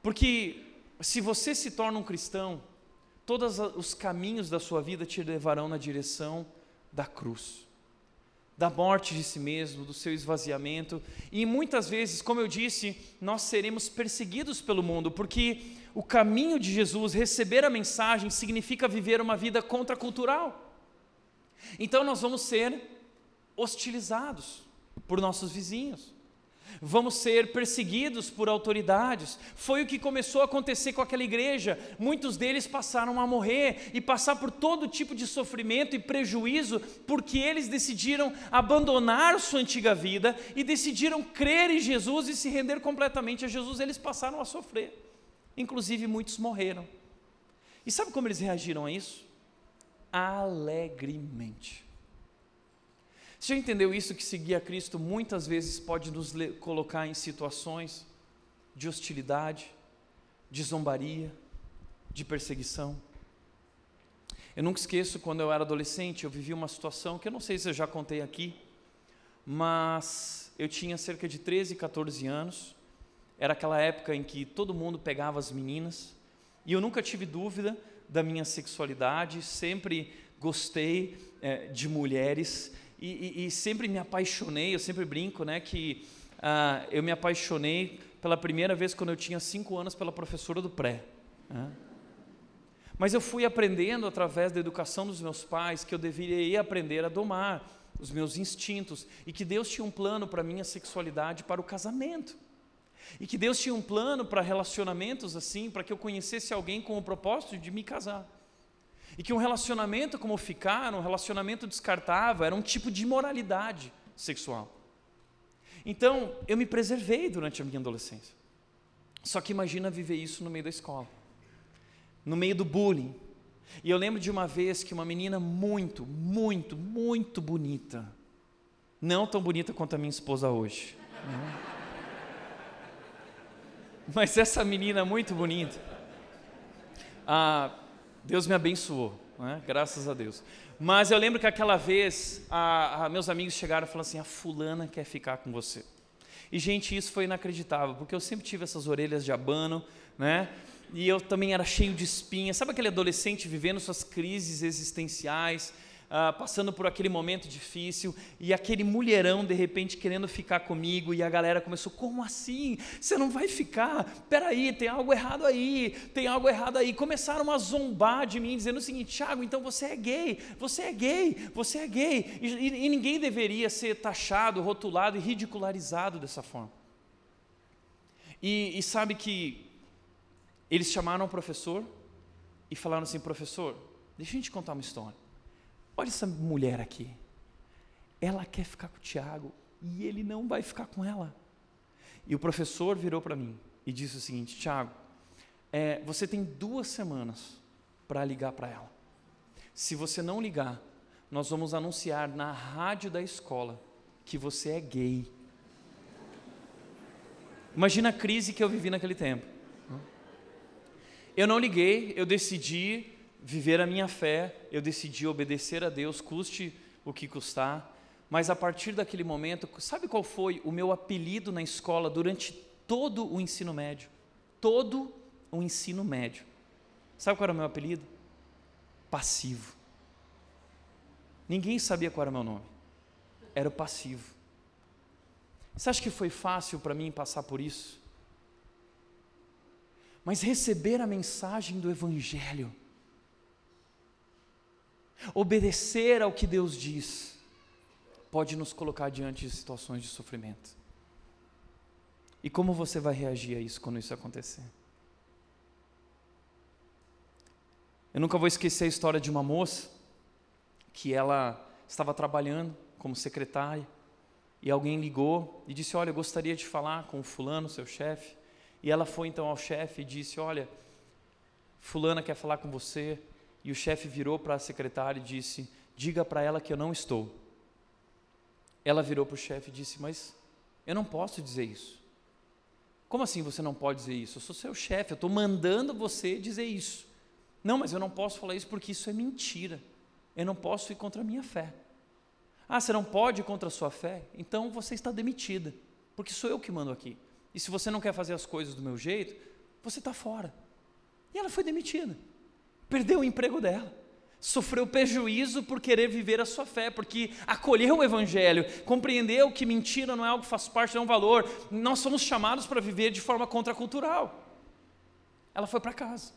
Porque se você se torna um cristão, todos os caminhos da sua vida te levarão na direção da cruz, da morte de si mesmo, do seu esvaziamento. E muitas vezes, como eu disse, nós seremos perseguidos pelo mundo, porque o caminho de Jesus, receber a mensagem, significa viver uma vida contracultural. Então nós vamos ser hostilizados por nossos vizinhos. Vamos ser perseguidos por autoridades. Foi o que começou a acontecer com aquela igreja. Muitos deles passaram a morrer e passar por todo tipo de sofrimento e prejuízo, porque eles decidiram abandonar sua antiga vida e decidiram crer em Jesus e se render completamente a Jesus. Eles passaram a sofrer. Inclusive, muitos morreram. E sabe como eles reagiram a isso? Alegremente. Você já entendeu isso que seguir a Cristo muitas vezes pode nos colocar em situações de hostilidade, de zombaria, de perseguição? Eu nunca esqueço quando eu era adolescente, eu vivi uma situação que eu não sei se eu já contei aqui, mas eu tinha cerca de 13, 14 anos era aquela época em que todo mundo pegava as meninas, e eu nunca tive dúvida da minha sexualidade, sempre gostei é, de mulheres, e, e, e, sempre me apaixonei, eu sempre brinco, né, que ah, eu me apaixonei pela primeira vez quando eu tinha cinco anos pela professora do pré. Né? Mas eu fui aprendendo através da educação dos meus pais que eu deveria aprender a domar os meus instintos e que Deus tinha um plano para a minha sexualidade para o casamento. E que Deus tinha um plano para relacionamentos assim, para que eu conhecesse alguém com o propósito de me casar. E que um relacionamento como ficar, um relacionamento descartável, era um tipo de imoralidade sexual. Então, eu me preservei durante a minha adolescência. Só que imagina viver isso no meio da escola, no meio do bullying. E eu lembro de uma vez que uma menina muito, muito, muito bonita, não tão bonita quanto a minha esposa hoje. Né? Mas essa menina muito bonita, ah, Deus me abençoou, né? graças a Deus. Mas eu lembro que aquela vez, a, a, meus amigos chegaram e falaram assim: a fulana quer ficar com você. E, gente, isso foi inacreditável, porque eu sempre tive essas orelhas de abano, né? E eu também era cheio de espinhas. Sabe aquele adolescente vivendo suas crises existenciais? Ah, passando por aquele momento difícil, e aquele mulherão de repente querendo ficar comigo, e a galera começou: como assim? Você não vai ficar? Peraí, tem algo errado aí, tem algo errado aí. Começaram a zombar de mim, dizendo o seguinte: Tiago, então você é gay, você é gay, você é gay, e, e, e ninguém deveria ser taxado, rotulado e ridicularizado dessa forma. E, e sabe que eles chamaram o professor e falaram assim: professor, deixa eu te contar uma história. Olha essa mulher aqui. Ela quer ficar com o Tiago e ele não vai ficar com ela. E o professor virou para mim e disse o seguinte: Tiago, é, você tem duas semanas para ligar para ela. Se você não ligar, nós vamos anunciar na rádio da escola que você é gay. Imagina a crise que eu vivi naquele tempo. Eu não liguei, eu decidi viver a minha fé, eu decidi obedecer a Deus, custe o que custar. Mas a partir daquele momento, sabe qual foi o meu apelido na escola durante todo o ensino médio? Todo o ensino médio. Sabe qual era o meu apelido? Passivo. Ninguém sabia qual era o meu nome. Era o passivo. Você acha que foi fácil para mim passar por isso? Mas receber a mensagem do Evangelho Obedecer ao que Deus diz pode nos colocar diante de situações de sofrimento. E como você vai reagir a isso quando isso acontecer? Eu nunca vou esquecer a história de uma moça que ela estava trabalhando como secretária e alguém ligou e disse: Olha, eu gostaria de falar com o fulano, seu chefe. E ela foi então ao chefe e disse: Olha, Fulana quer falar com você. E o chefe virou para a secretária e disse: Diga para ela que eu não estou. Ela virou para o chefe e disse: Mas eu não posso dizer isso. Como assim você não pode dizer isso? Eu sou seu chefe, eu estou mandando você dizer isso. Não, mas eu não posso falar isso porque isso é mentira. Eu não posso ir contra a minha fé. Ah, você não pode ir contra a sua fé? Então você está demitida, porque sou eu que mando aqui. E se você não quer fazer as coisas do meu jeito, você está fora. E ela foi demitida. Perdeu o emprego dela. Sofreu prejuízo por querer viver a sua fé, porque acolheu o Evangelho, compreendeu que mentira não é algo que faz parte, não é um valor. Nós somos chamados para viver de forma contracultural. Ela foi para casa.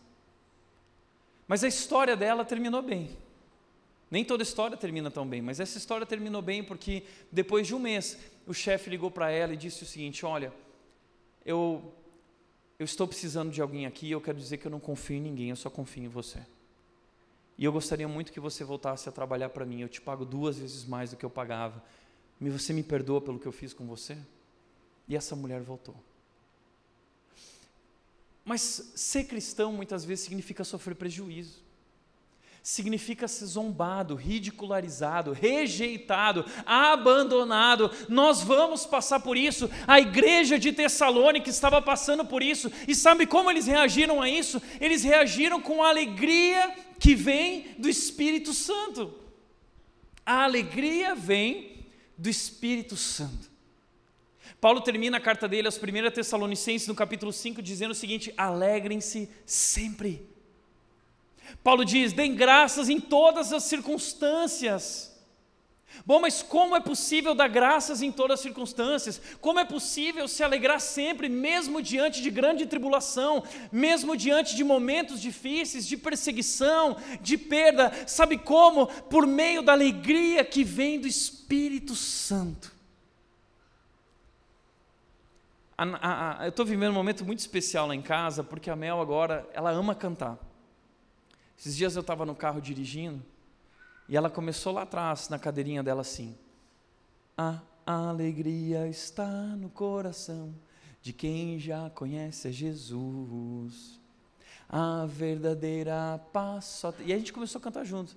Mas a história dela terminou bem. Nem toda história termina tão bem, mas essa história terminou bem porque depois de um mês o chefe ligou para ela e disse o seguinte: Olha, eu eu estou precisando de alguém aqui, eu quero dizer que eu não confio em ninguém, eu só confio em você. E eu gostaria muito que você voltasse a trabalhar para mim, eu te pago duas vezes mais do que eu pagava. Você me perdoa pelo que eu fiz com você? E essa mulher voltou. Mas ser cristão muitas vezes significa sofrer prejuízo significa ser zombado, ridicularizado, rejeitado, abandonado. Nós vamos passar por isso. A igreja de Tessalônica estava passando por isso. E sabe como eles reagiram a isso? Eles reagiram com a alegria que vem do Espírito Santo. A alegria vem do Espírito Santo. Paulo termina a carta dele aos 1 Tessalonicenses, no capítulo 5, dizendo o seguinte: alegrem-se sempre. Paulo diz: deem graças em todas as circunstâncias. Bom, mas como é possível dar graças em todas as circunstâncias? Como é possível se alegrar sempre, mesmo diante de grande tribulação, mesmo diante de momentos difíceis, de perseguição, de perda? Sabe como? Por meio da alegria que vem do Espírito Santo. A, a, a, eu estou vivendo um momento muito especial lá em casa, porque a Mel agora, ela ama cantar. Esses dias eu estava no carro dirigindo e ela começou lá atrás, na cadeirinha dela, assim: A alegria está no coração de quem já conhece a Jesus. A verdadeira paz só. E a gente começou a cantar junto.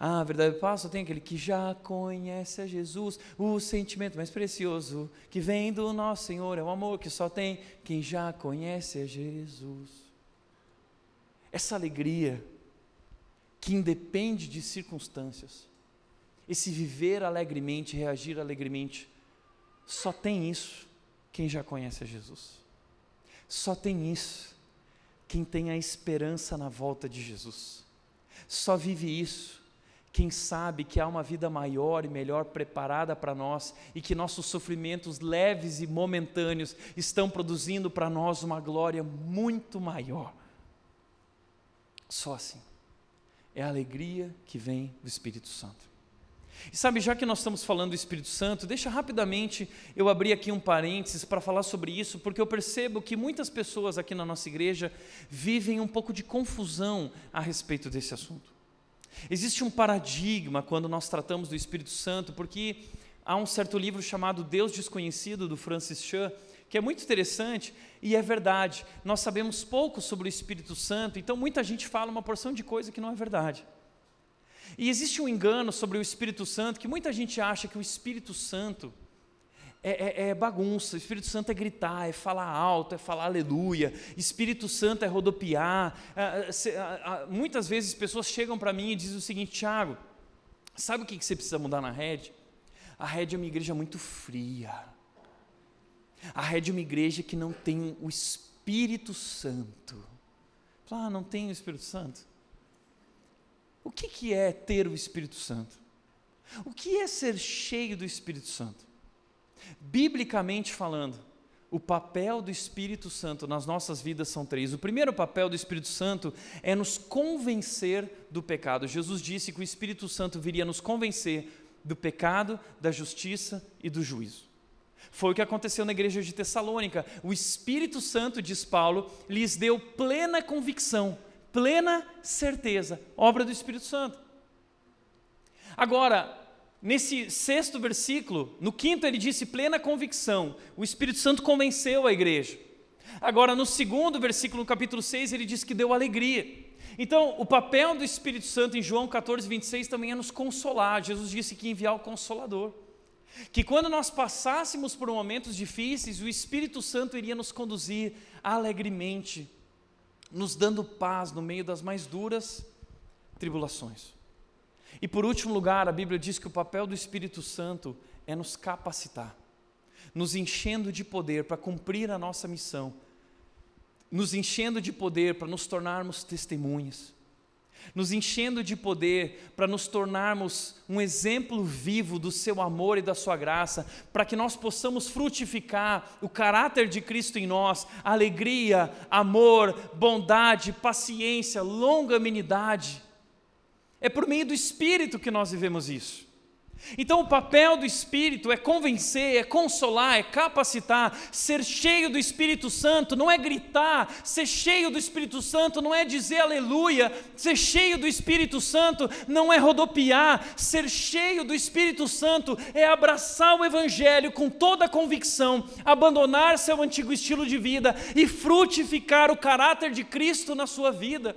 A verdadeira paz só tem aquele que já conhece a Jesus. O sentimento mais precioso que vem do nosso Senhor é o amor que só tem quem já conhece a Jesus. Essa alegria que independe de circunstâncias. Esse viver alegremente, reagir alegremente, só tem isso quem já conhece a Jesus. Só tem isso quem tem a esperança na volta de Jesus. Só vive isso quem sabe que há uma vida maior e melhor preparada para nós e que nossos sofrimentos leves e momentâneos estão produzindo para nós uma glória muito maior. Só assim é a alegria que vem do Espírito Santo. E sabe, já que nós estamos falando do Espírito Santo, deixa rapidamente eu abrir aqui um parênteses para falar sobre isso, porque eu percebo que muitas pessoas aqui na nossa igreja vivem um pouco de confusão a respeito desse assunto. Existe um paradigma quando nós tratamos do Espírito Santo, porque há um certo livro chamado Deus Desconhecido, do Francis Chan, que é muito interessante e é verdade. Nós sabemos pouco sobre o Espírito Santo, então muita gente fala uma porção de coisa que não é verdade. E existe um engano sobre o Espírito Santo, que muita gente acha que o Espírito Santo é, é, é, bagunça, o Espírito Santo é gritar, é falar alto, é falar aleluia, Espírito Santo é rodopiar. muitas vezes pessoas chegam para mim e dizem o seguinte: Tiago, sabe o que você precisa mudar na rede? A rede é uma igreja muito fria. A rede é uma igreja que não tem o Espírito Santo. Ah, não tem o Espírito Santo? O que, que é ter o Espírito Santo? O que é ser cheio do Espírito Santo? Biblicamente falando, o papel do Espírito Santo nas nossas vidas são três. O primeiro papel do Espírito Santo é nos convencer do pecado. Jesus disse que o Espírito Santo viria nos convencer do pecado, da justiça e do juízo. Foi o que aconteceu na igreja de Tessalônica. O Espírito Santo, diz Paulo, lhes deu plena convicção, plena certeza, obra do Espírito Santo. Agora, nesse sexto versículo, no quinto ele disse plena convicção, o Espírito Santo convenceu a igreja. Agora, no segundo versículo, no capítulo 6, ele diz que deu alegria. Então, o papel do Espírito Santo em João 14, 26 também é nos consolar. Jesus disse que enviar o Consolador. Que quando nós passássemos por momentos difíceis, o Espírito Santo iria nos conduzir alegremente, nos dando paz no meio das mais duras tribulações. E por último lugar, a Bíblia diz que o papel do Espírito Santo é nos capacitar, nos enchendo de poder para cumprir a nossa missão, nos enchendo de poder para nos tornarmos testemunhas nos enchendo de poder para nos tornarmos um exemplo vivo do seu amor e da sua graça, para que nós possamos frutificar o caráter de Cristo em nós, alegria, amor, bondade, paciência, longanimidade. É por meio do Espírito que nós vivemos isso. Então, o papel do Espírito é convencer, é consolar, é capacitar. Ser cheio do Espírito Santo não é gritar, ser cheio do Espírito Santo não é dizer aleluia, ser cheio do Espírito Santo não é rodopiar, ser cheio do Espírito Santo é abraçar o Evangelho com toda a convicção, abandonar seu antigo estilo de vida e frutificar o caráter de Cristo na sua vida.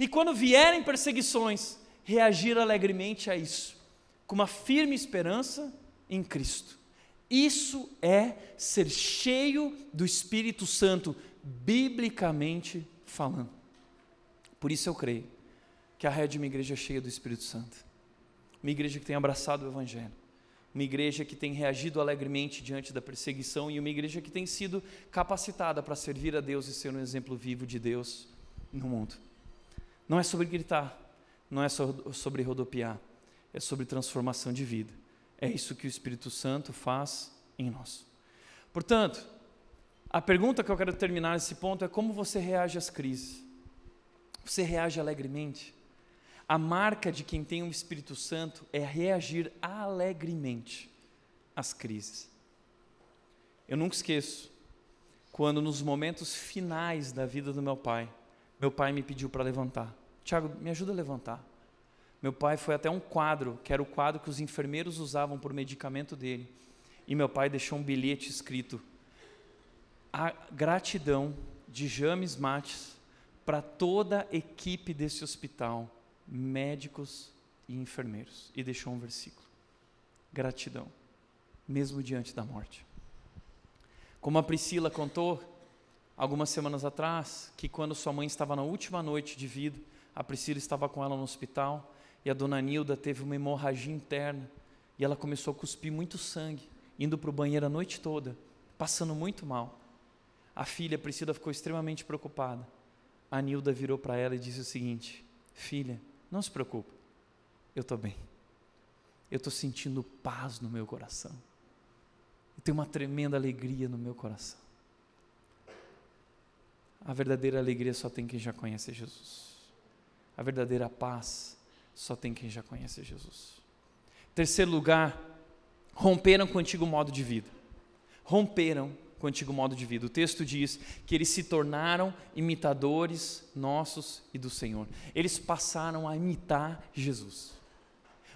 E quando vierem perseguições, reagir alegremente a isso com uma firme esperança em Cristo. Isso é ser cheio do Espírito Santo, biblicamente falando. Por isso eu creio que a rede é uma igreja cheia do Espírito Santo, uma igreja que tem abraçado o Evangelho, uma igreja que tem reagido alegremente diante da perseguição e uma igreja que tem sido capacitada para servir a Deus e ser um exemplo vivo de Deus no mundo. Não é sobre gritar, não é sobre rodopiar, é sobre transformação de vida. É isso que o Espírito Santo faz em nós. Portanto, a pergunta que eu quero terminar nesse ponto é como você reage às crises. Você reage alegremente? A marca de quem tem o Espírito Santo é reagir alegremente às crises. Eu nunca esqueço quando nos momentos finais da vida do meu pai, meu pai me pediu para levantar. Tiago, me ajuda a levantar. Meu pai foi até um quadro, que era o quadro que os enfermeiros usavam por medicamento dele. E meu pai deixou um bilhete escrito: A gratidão de James Mates para toda a equipe desse hospital, médicos e enfermeiros. E deixou um versículo: Gratidão, mesmo diante da morte. Como a Priscila contou algumas semanas atrás, que quando sua mãe estava na última noite de vida, a Priscila estava com ela no hospital e a dona Nilda teve uma hemorragia interna e ela começou a cuspir muito sangue, indo para o banheiro a noite toda, passando muito mal. A filha Priscila ficou extremamente preocupada. A Nilda virou para ela e disse o seguinte: Filha, não se preocupe, eu estou bem. Eu estou sentindo paz no meu coração. Eu tenho uma tremenda alegria no meu coração. A verdadeira alegria só tem quem já conhece Jesus. A verdadeira paz só tem quem já conhece Jesus. Terceiro lugar, romperam com o antigo modo de vida. Romperam com o antigo modo de vida. O texto diz que eles se tornaram imitadores nossos e do Senhor. Eles passaram a imitar Jesus.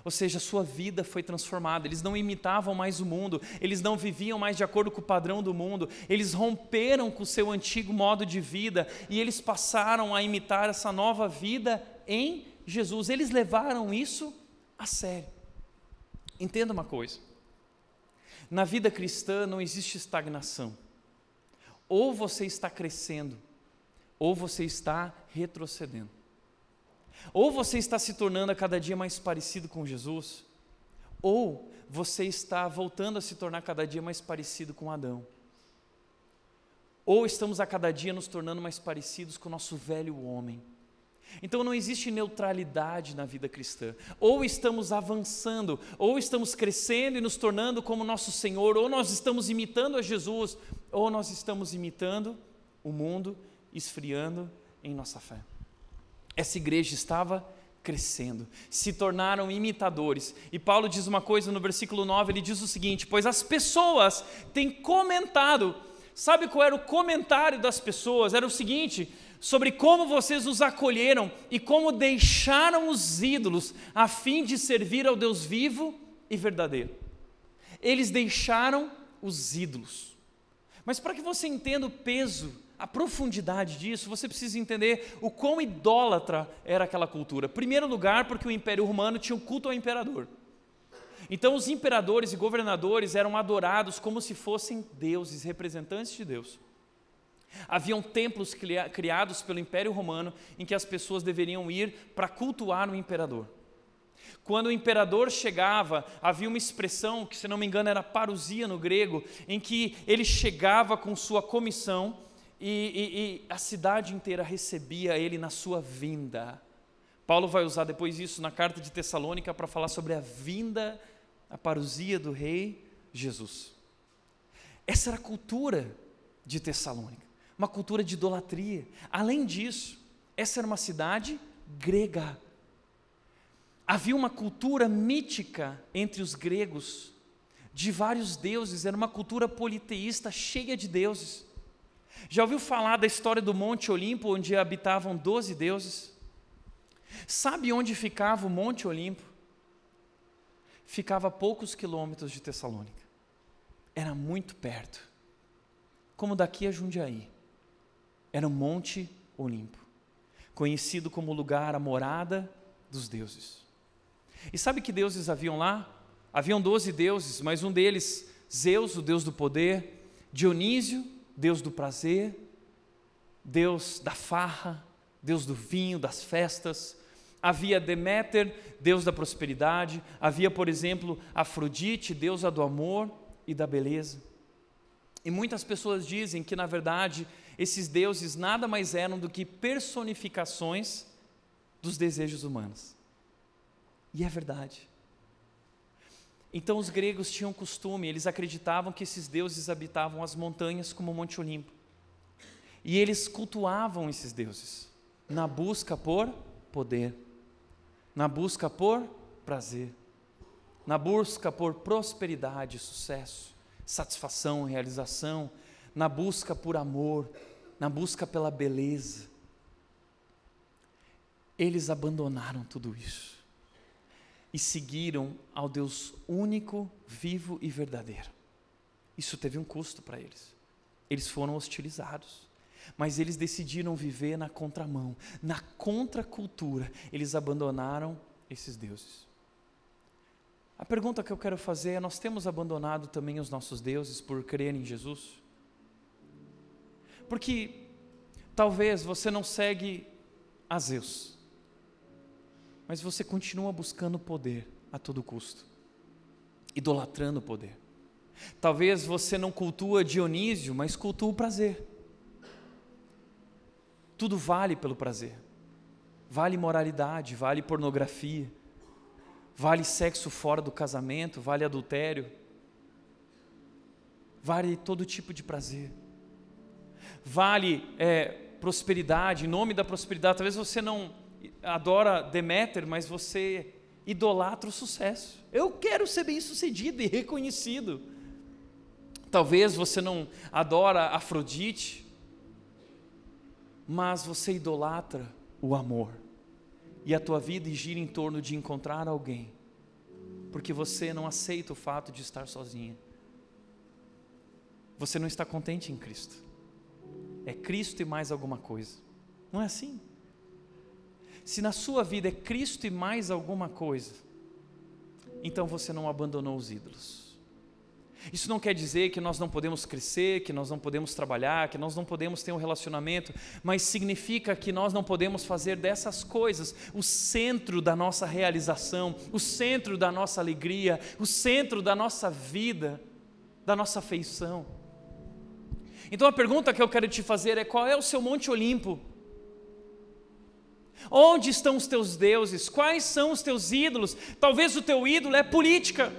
Ou seja, sua vida foi transformada. Eles não imitavam mais o mundo, eles não viviam mais de acordo com o padrão do mundo. Eles romperam com o seu antigo modo de vida e eles passaram a imitar essa nova vida em Jesus. Eles levaram isso a sério. Entenda uma coisa: na vida cristã não existe estagnação. Ou você está crescendo, ou você está retrocedendo. Ou você está se tornando a cada dia mais parecido com Jesus, ou você está voltando a se tornar cada dia mais parecido com Adão. Ou estamos a cada dia nos tornando mais parecidos com o nosso velho homem. Então não existe neutralidade na vida cristã. Ou estamos avançando, ou estamos crescendo e nos tornando como nosso Senhor, ou nós estamos imitando a Jesus, ou nós estamos imitando o mundo, esfriando em nossa fé. Essa igreja estava crescendo, se tornaram imitadores. E Paulo diz uma coisa no versículo 9, ele diz o seguinte: Pois as pessoas têm comentado, sabe qual era o comentário das pessoas? Era o seguinte: sobre como vocês os acolheram e como deixaram os ídolos a fim de servir ao Deus vivo e verdadeiro. Eles deixaram os ídolos. Mas para que você entenda o peso a profundidade disso, você precisa entender o quão idólatra era aquela cultura. Primeiro lugar, porque o Império Romano tinha o culto ao imperador. Então, os imperadores e governadores eram adorados como se fossem deuses, representantes de Deus. Haviam templos criados pelo Império Romano em que as pessoas deveriam ir para cultuar o imperador. Quando o imperador chegava, havia uma expressão que, se não me engano, era parousia no grego, em que ele chegava com sua comissão e, e, e a cidade inteira recebia ele na sua vinda. Paulo vai usar depois isso na carta de Tessalônica para falar sobre a vinda, a parousia do rei Jesus. Essa era a cultura de Tessalônica, uma cultura de idolatria. Além disso, essa era uma cidade grega. Havia uma cultura mítica entre os gregos, de vários deuses, era uma cultura politeísta cheia de deuses. Já ouviu falar da história do Monte Olimpo, onde habitavam doze deuses? Sabe onde ficava o Monte Olimpo? Ficava a poucos quilômetros de Tessalônica. Era muito perto. Como daqui a Jundiaí. Era o Monte Olimpo, conhecido como lugar, a morada dos deuses. E sabe que deuses haviam lá? Haviam doze deuses, mas um deles, Zeus, o deus do poder, Dionísio, Deus do prazer, Deus da farra, Deus do vinho, das festas. Havia Deméter, Deus da prosperidade. Havia, por exemplo, Afrodite, deusa do amor e da beleza. E muitas pessoas dizem que, na verdade, esses deuses nada mais eram do que personificações dos desejos humanos. E é verdade. Então os gregos tinham costume, eles acreditavam que esses deuses habitavam as montanhas como o Monte Olimpo. E eles cultuavam esses deuses na busca por poder, na busca por prazer, na busca por prosperidade, sucesso, satisfação, realização, na busca por amor, na busca pela beleza. Eles abandonaram tudo isso e seguiram ao Deus único, vivo e verdadeiro. Isso teve um custo para eles. Eles foram hostilizados. Mas eles decidiram viver na contramão, na contracultura. Eles abandonaram esses deuses. A pergunta que eu quero fazer é: nós temos abandonado também os nossos deuses por crer em Jesus? Porque talvez você não segue a Zeus, mas você continua buscando poder a todo custo, idolatrando o poder. Talvez você não cultua Dionísio, mas cultua o prazer. Tudo vale pelo prazer. Vale moralidade, vale pornografia, vale sexo fora do casamento, vale adultério, vale todo tipo de prazer. Vale é, prosperidade, em nome da prosperidade. Talvez você não adora Deméter, mas você idolatra o sucesso. Eu quero ser bem sucedido e reconhecido. Talvez você não adora Afrodite, mas você idolatra o amor. E a tua vida gira em torno de encontrar alguém, porque você não aceita o fato de estar sozinha. Você não está contente em Cristo. É Cristo e mais alguma coisa. Não é assim? Se na sua vida é Cristo e mais alguma coisa, então você não abandonou os ídolos. Isso não quer dizer que nós não podemos crescer, que nós não podemos trabalhar, que nós não podemos ter um relacionamento, mas significa que nós não podemos fazer dessas coisas o centro da nossa realização, o centro da nossa alegria, o centro da nossa vida, da nossa afeição. Então a pergunta que eu quero te fazer é: qual é o seu Monte Olimpo? Onde estão os teus deuses? Quais são os teus ídolos? Talvez o teu ídolo é política.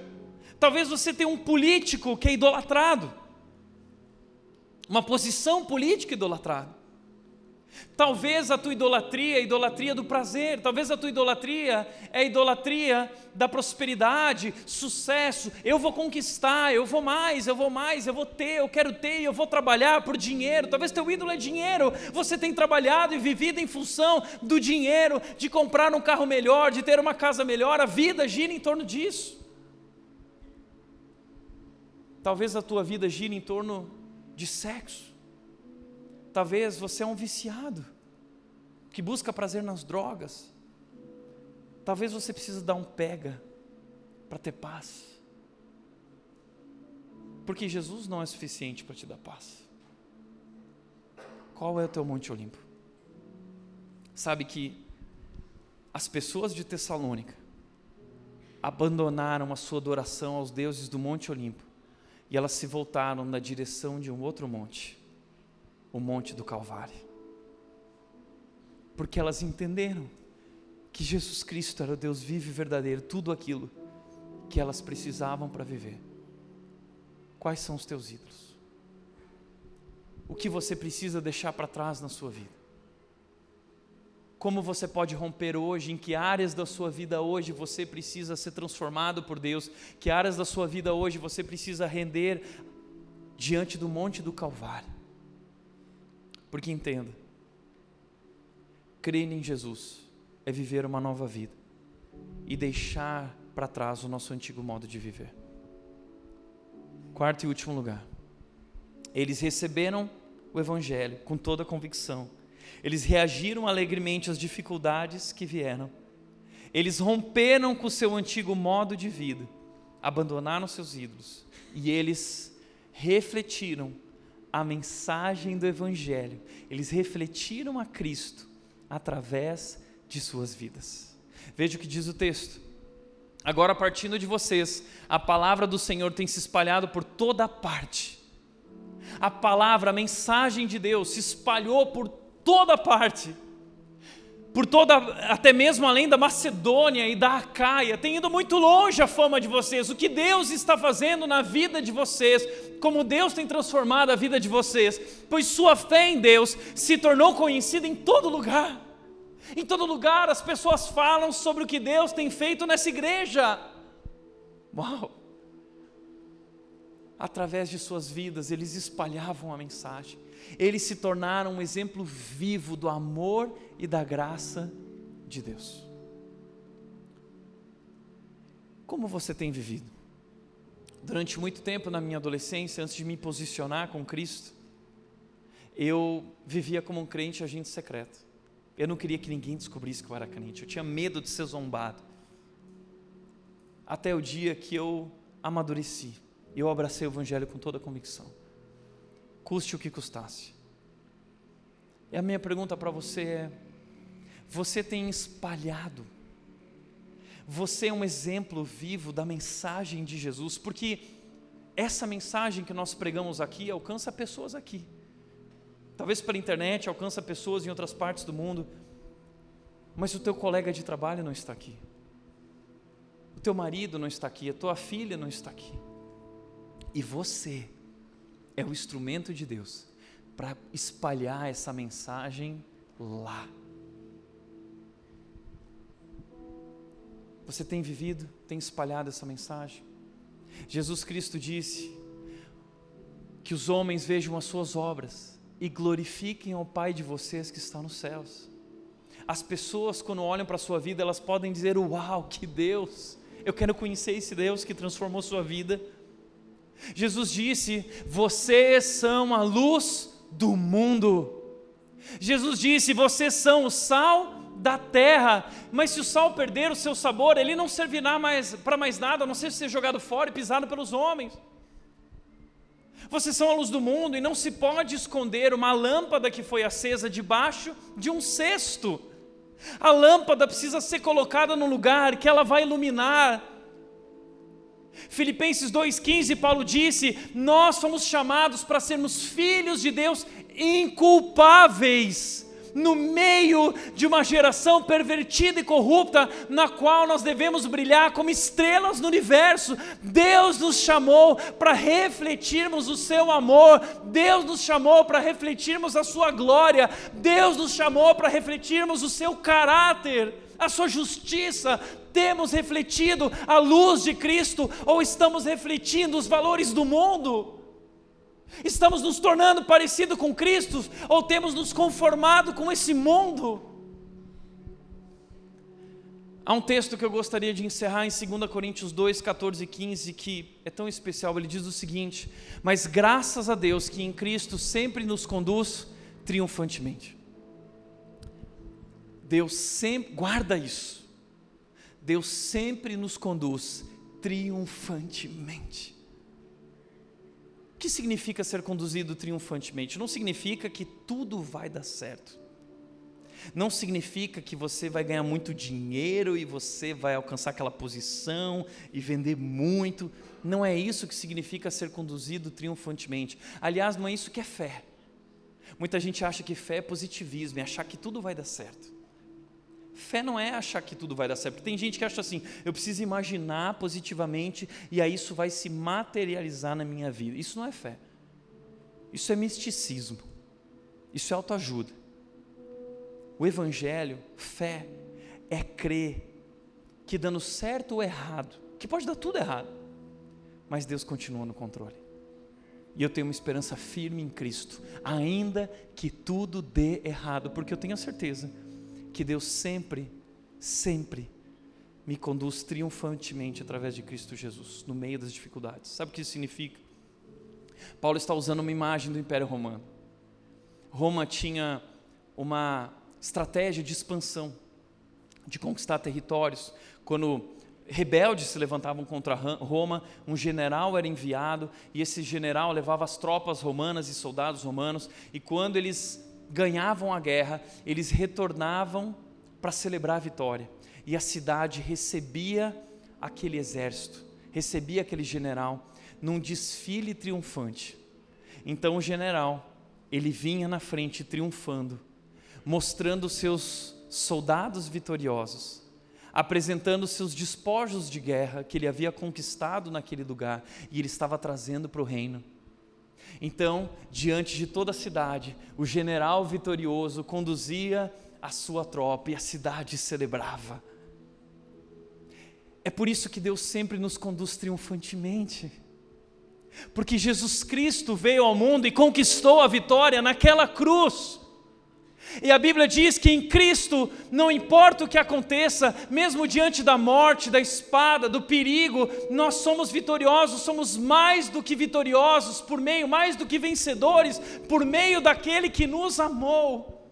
Talvez você tenha um político que é idolatrado. Uma posição política idolatrada. Talvez a tua idolatria é a idolatria do prazer, talvez a tua idolatria é a idolatria da prosperidade, sucesso. Eu vou conquistar, eu vou mais, eu vou mais, eu vou ter, eu quero ter, eu vou trabalhar por dinheiro. Talvez teu ídolo é dinheiro. Você tem trabalhado e vivido em função do dinheiro, de comprar um carro melhor, de ter uma casa melhor. A vida gira em torno disso. Talvez a tua vida gire em torno de sexo. Talvez você é um viciado que busca prazer nas drogas. Talvez você precise dar um pega para ter paz. Porque Jesus não é suficiente para te dar paz. Qual é o teu Monte Olimpo? Sabe que as pessoas de Tessalônica abandonaram a sua adoração aos deuses do Monte Olimpo e elas se voltaram na direção de um outro monte, o Monte do Calvário. Porque elas entenderam que Jesus Cristo era o Deus vivo e verdadeiro, tudo aquilo que elas precisavam para viver. Quais são os teus ídolos? O que você precisa deixar para trás na sua vida? como você pode romper hoje, em que áreas da sua vida hoje você precisa ser transformado por Deus, que áreas da sua vida hoje você precisa render diante do monte do Calvário. Porque entenda, crer em Jesus é viver uma nova vida e deixar para trás o nosso antigo modo de viver. Quarto e último lugar, eles receberam o Evangelho com toda a convicção eles reagiram alegremente às dificuldades que vieram. Eles romperam com o seu antigo modo de vida, abandonaram seus ídolos e eles refletiram a mensagem do Evangelho. Eles refletiram a Cristo através de suas vidas. Veja o que diz o texto. Agora, partindo de vocês, a palavra do Senhor tem se espalhado por toda parte. A palavra, a mensagem de Deus se espalhou por toda parte, por toda, até mesmo além da Macedônia e da Acaia, tem ido muito longe a fama de vocês, o que Deus está fazendo na vida de vocês, como Deus tem transformado a vida de vocês, pois sua fé em Deus se tornou conhecida em todo lugar. Em todo lugar as pessoas falam sobre o que Deus tem feito nessa igreja. Uau! Através de suas vidas, eles espalhavam a mensagem eles se tornaram um exemplo vivo do amor e da graça de Deus. Como você tem vivido? Durante muito tempo na minha adolescência, antes de me posicionar com Cristo, eu vivia como um crente agente secreto. Eu não queria que ninguém descobrisse que eu era crente, eu tinha medo de ser zombado. Até o dia que eu amadureci, eu abracei o Evangelho com toda a convicção custe o que custasse. E a minha pergunta para você é: você tem espalhado, você é um exemplo vivo da mensagem de Jesus, porque essa mensagem que nós pregamos aqui alcança pessoas aqui. Talvez pela internet alcança pessoas em outras partes do mundo, mas o teu colega de trabalho não está aqui. O teu marido não está aqui, a tua filha não está aqui. E você é o instrumento de Deus para espalhar essa mensagem lá. Você tem vivido, tem espalhado essa mensagem? Jesus Cristo disse que os homens vejam as suas obras e glorifiquem ao Pai de vocês que está nos céus. As pessoas, quando olham para a sua vida, elas podem dizer: Uau, que Deus! Eu quero conhecer esse Deus que transformou sua vida. Jesus disse: Vocês são a luz do mundo. Jesus disse: Vocês são o sal da terra. Mas se o sal perder o seu sabor, ele não servirá mais para mais nada, a não ser ser jogado fora e pisado pelos homens. Vocês são a luz do mundo e não se pode esconder uma lâmpada que foi acesa debaixo de um cesto. A lâmpada precisa ser colocada no lugar que ela vai iluminar Filipenses 2,15, Paulo disse: Nós somos chamados para sermos filhos de Deus inculpáveis no meio de uma geração pervertida e corrupta, na qual nós devemos brilhar como estrelas no universo. Deus nos chamou para refletirmos o seu amor, Deus nos chamou para refletirmos a sua glória, Deus nos chamou para refletirmos o seu caráter, a sua justiça. Temos refletido a luz de Cristo ou estamos refletindo os valores do mundo? Estamos nos tornando parecido com Cristo ou temos nos conformado com esse mundo? Há um texto que eu gostaria de encerrar em 2 Coríntios 2, 14 e 15, que é tão especial. Ele diz o seguinte: Mas graças a Deus que em Cristo sempre nos conduz triunfantemente. Deus sempre, guarda isso. Deus sempre nos conduz triunfantemente que significa ser conduzido triunfantemente? Não significa que tudo vai dar certo. Não significa que você vai ganhar muito dinheiro e você vai alcançar aquela posição e vender muito. Não é isso que significa ser conduzido triunfantemente. Aliás, não é isso que é fé. Muita gente acha que fé é positivismo, é achar que tudo vai dar certo. Fé não é achar que tudo vai dar certo. Tem gente que acha assim, eu preciso imaginar positivamente e aí isso vai se materializar na minha vida. Isso não é fé. Isso é misticismo. Isso é autoajuda. O evangelho, fé, é crer que dando certo ou errado, que pode dar tudo errado, mas Deus continua no controle. E eu tenho uma esperança firme em Cristo, ainda que tudo dê errado, porque eu tenho a certeza que Deus sempre, sempre me conduz triunfantemente através de Cristo Jesus, no meio das dificuldades. Sabe o que isso significa? Paulo está usando uma imagem do Império Romano. Roma tinha uma estratégia de expansão, de conquistar territórios. Quando rebeldes se levantavam contra Roma, um general era enviado e esse general levava as tropas romanas e soldados romanos, e quando eles ganhavam a guerra, eles retornavam para celebrar a vitória. E a cidade recebia aquele exército, recebia aquele general num desfile triunfante. Então o general, ele vinha na frente triunfando, mostrando seus soldados vitoriosos, apresentando seus despojos de guerra que ele havia conquistado naquele lugar e ele estava trazendo para o reino. Então, diante de toda a cidade, o general vitorioso conduzia a sua tropa e a cidade celebrava. É por isso que Deus sempre nos conduz triunfantemente. Porque Jesus Cristo veio ao mundo e conquistou a vitória naquela cruz. E a Bíblia diz que em Cristo, não importa o que aconteça, mesmo diante da morte, da espada, do perigo, nós somos vitoriosos, somos mais do que vitoriosos, por meio, mais do que vencedores, por meio daquele que nos amou.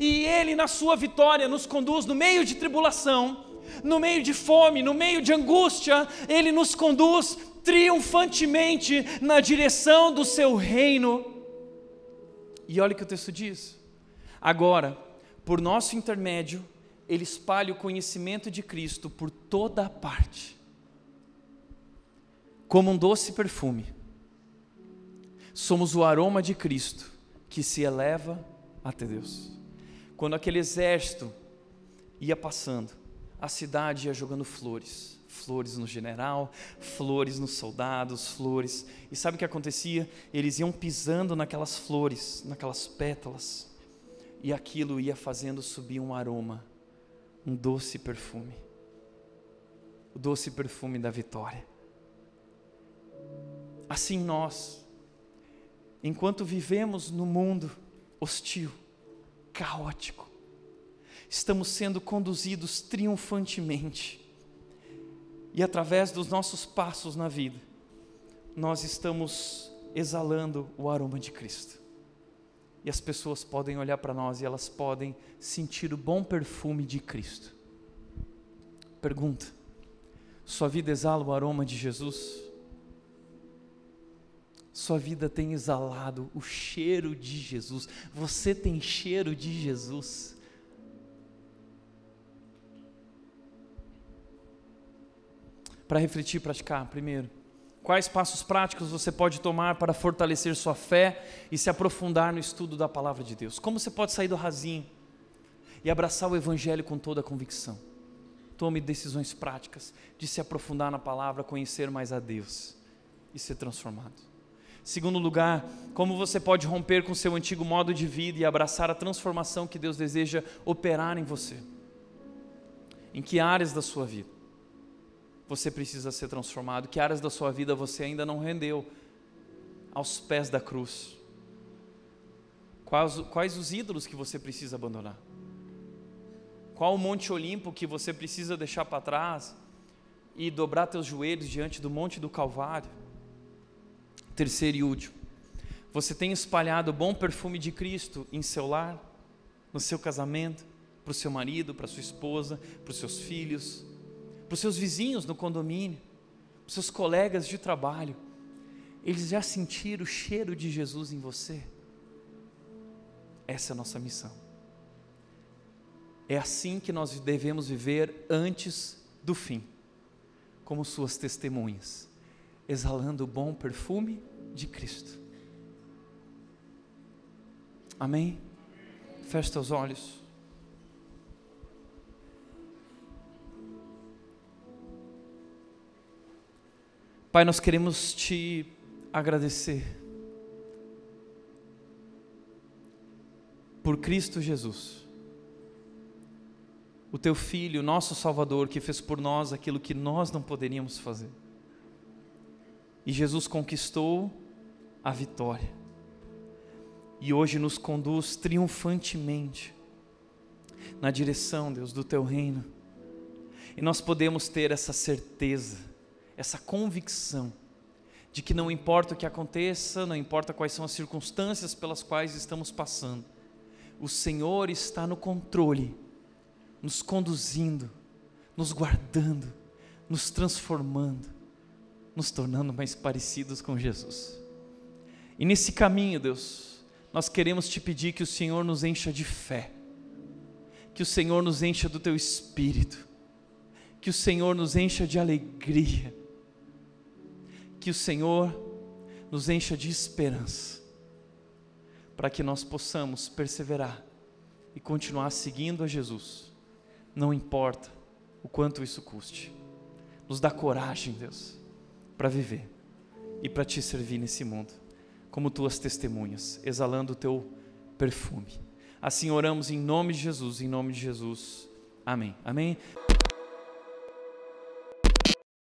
E Ele, na sua vitória, nos conduz no meio de tribulação, no meio de fome, no meio de angústia, Ele nos conduz triunfantemente na direção do seu reino. E olha o que o texto diz Agora, por nosso intermédio, ele espalha o conhecimento de Cristo por toda a parte, como um doce perfume. Somos o aroma de Cristo que se eleva até Deus. Quando aquele exército ia passando, a cidade ia jogando flores, flores no general, flores nos soldados, flores. E sabe o que acontecia? Eles iam pisando naquelas flores, naquelas pétalas e aquilo ia fazendo subir um aroma, um doce perfume. O doce perfume da vitória. Assim nós, enquanto vivemos no mundo hostil, caótico, estamos sendo conduzidos triunfantemente, e através dos nossos passos na vida, nós estamos exalando o aroma de Cristo e as pessoas podem olhar para nós e elas podem sentir o bom perfume de Cristo. Pergunta: sua vida exala o aroma de Jesus? Sua vida tem exalado o cheiro de Jesus? Você tem cheiro de Jesus? Para refletir praticar, primeiro, Quais passos práticos você pode tomar para fortalecer sua fé e se aprofundar no estudo da palavra de Deus? Como você pode sair do rasinho e abraçar o Evangelho com toda a convicção? Tome decisões práticas de se aprofundar na palavra, conhecer mais a Deus e ser transformado. Segundo lugar, como você pode romper com seu antigo modo de vida e abraçar a transformação que Deus deseja operar em você? Em que áreas da sua vida? Você precisa ser transformado, que áreas da sua vida você ainda não rendeu aos pés da cruz. Quais, quais os ídolos que você precisa abandonar? Qual o Monte Olimpo que você precisa deixar para trás e dobrar teus joelhos diante do Monte do Calvário? Terceiro e último, você tem espalhado o bom perfume de Cristo em seu lar, no seu casamento, para o seu marido, para sua esposa, para os seus filhos, para os seus vizinhos no condomínio, para os seus colegas de trabalho, eles já sentiram o cheiro de Jesus em você? Essa é a nossa missão. É assim que nós devemos viver antes do fim, como suas testemunhas, exalando o bom perfume de Cristo. Amém? Feche teus olhos. Pai, nós queremos te agradecer por Cristo Jesus, o teu Filho, nosso Salvador, que fez por nós aquilo que nós não poderíamos fazer. E Jesus conquistou a vitória. E hoje nos conduz triunfantemente na direção, Deus, do teu reino. E nós podemos ter essa certeza essa convicção de que não importa o que aconteça, não importa quais são as circunstâncias pelas quais estamos passando, o Senhor está no controle, nos conduzindo, nos guardando, nos transformando, nos tornando mais parecidos com Jesus. E nesse caminho, Deus, nós queremos te pedir que o Senhor nos encha de fé, que o Senhor nos encha do teu espírito, que o Senhor nos encha de alegria, que o Senhor nos encha de esperança, para que nós possamos perseverar e continuar seguindo a Jesus, não importa o quanto isso custe. Nos dá coragem, Deus, para viver e para te servir nesse mundo, como tuas testemunhas, exalando o teu perfume. Assim oramos em nome de Jesus, em nome de Jesus. Amém. Amém.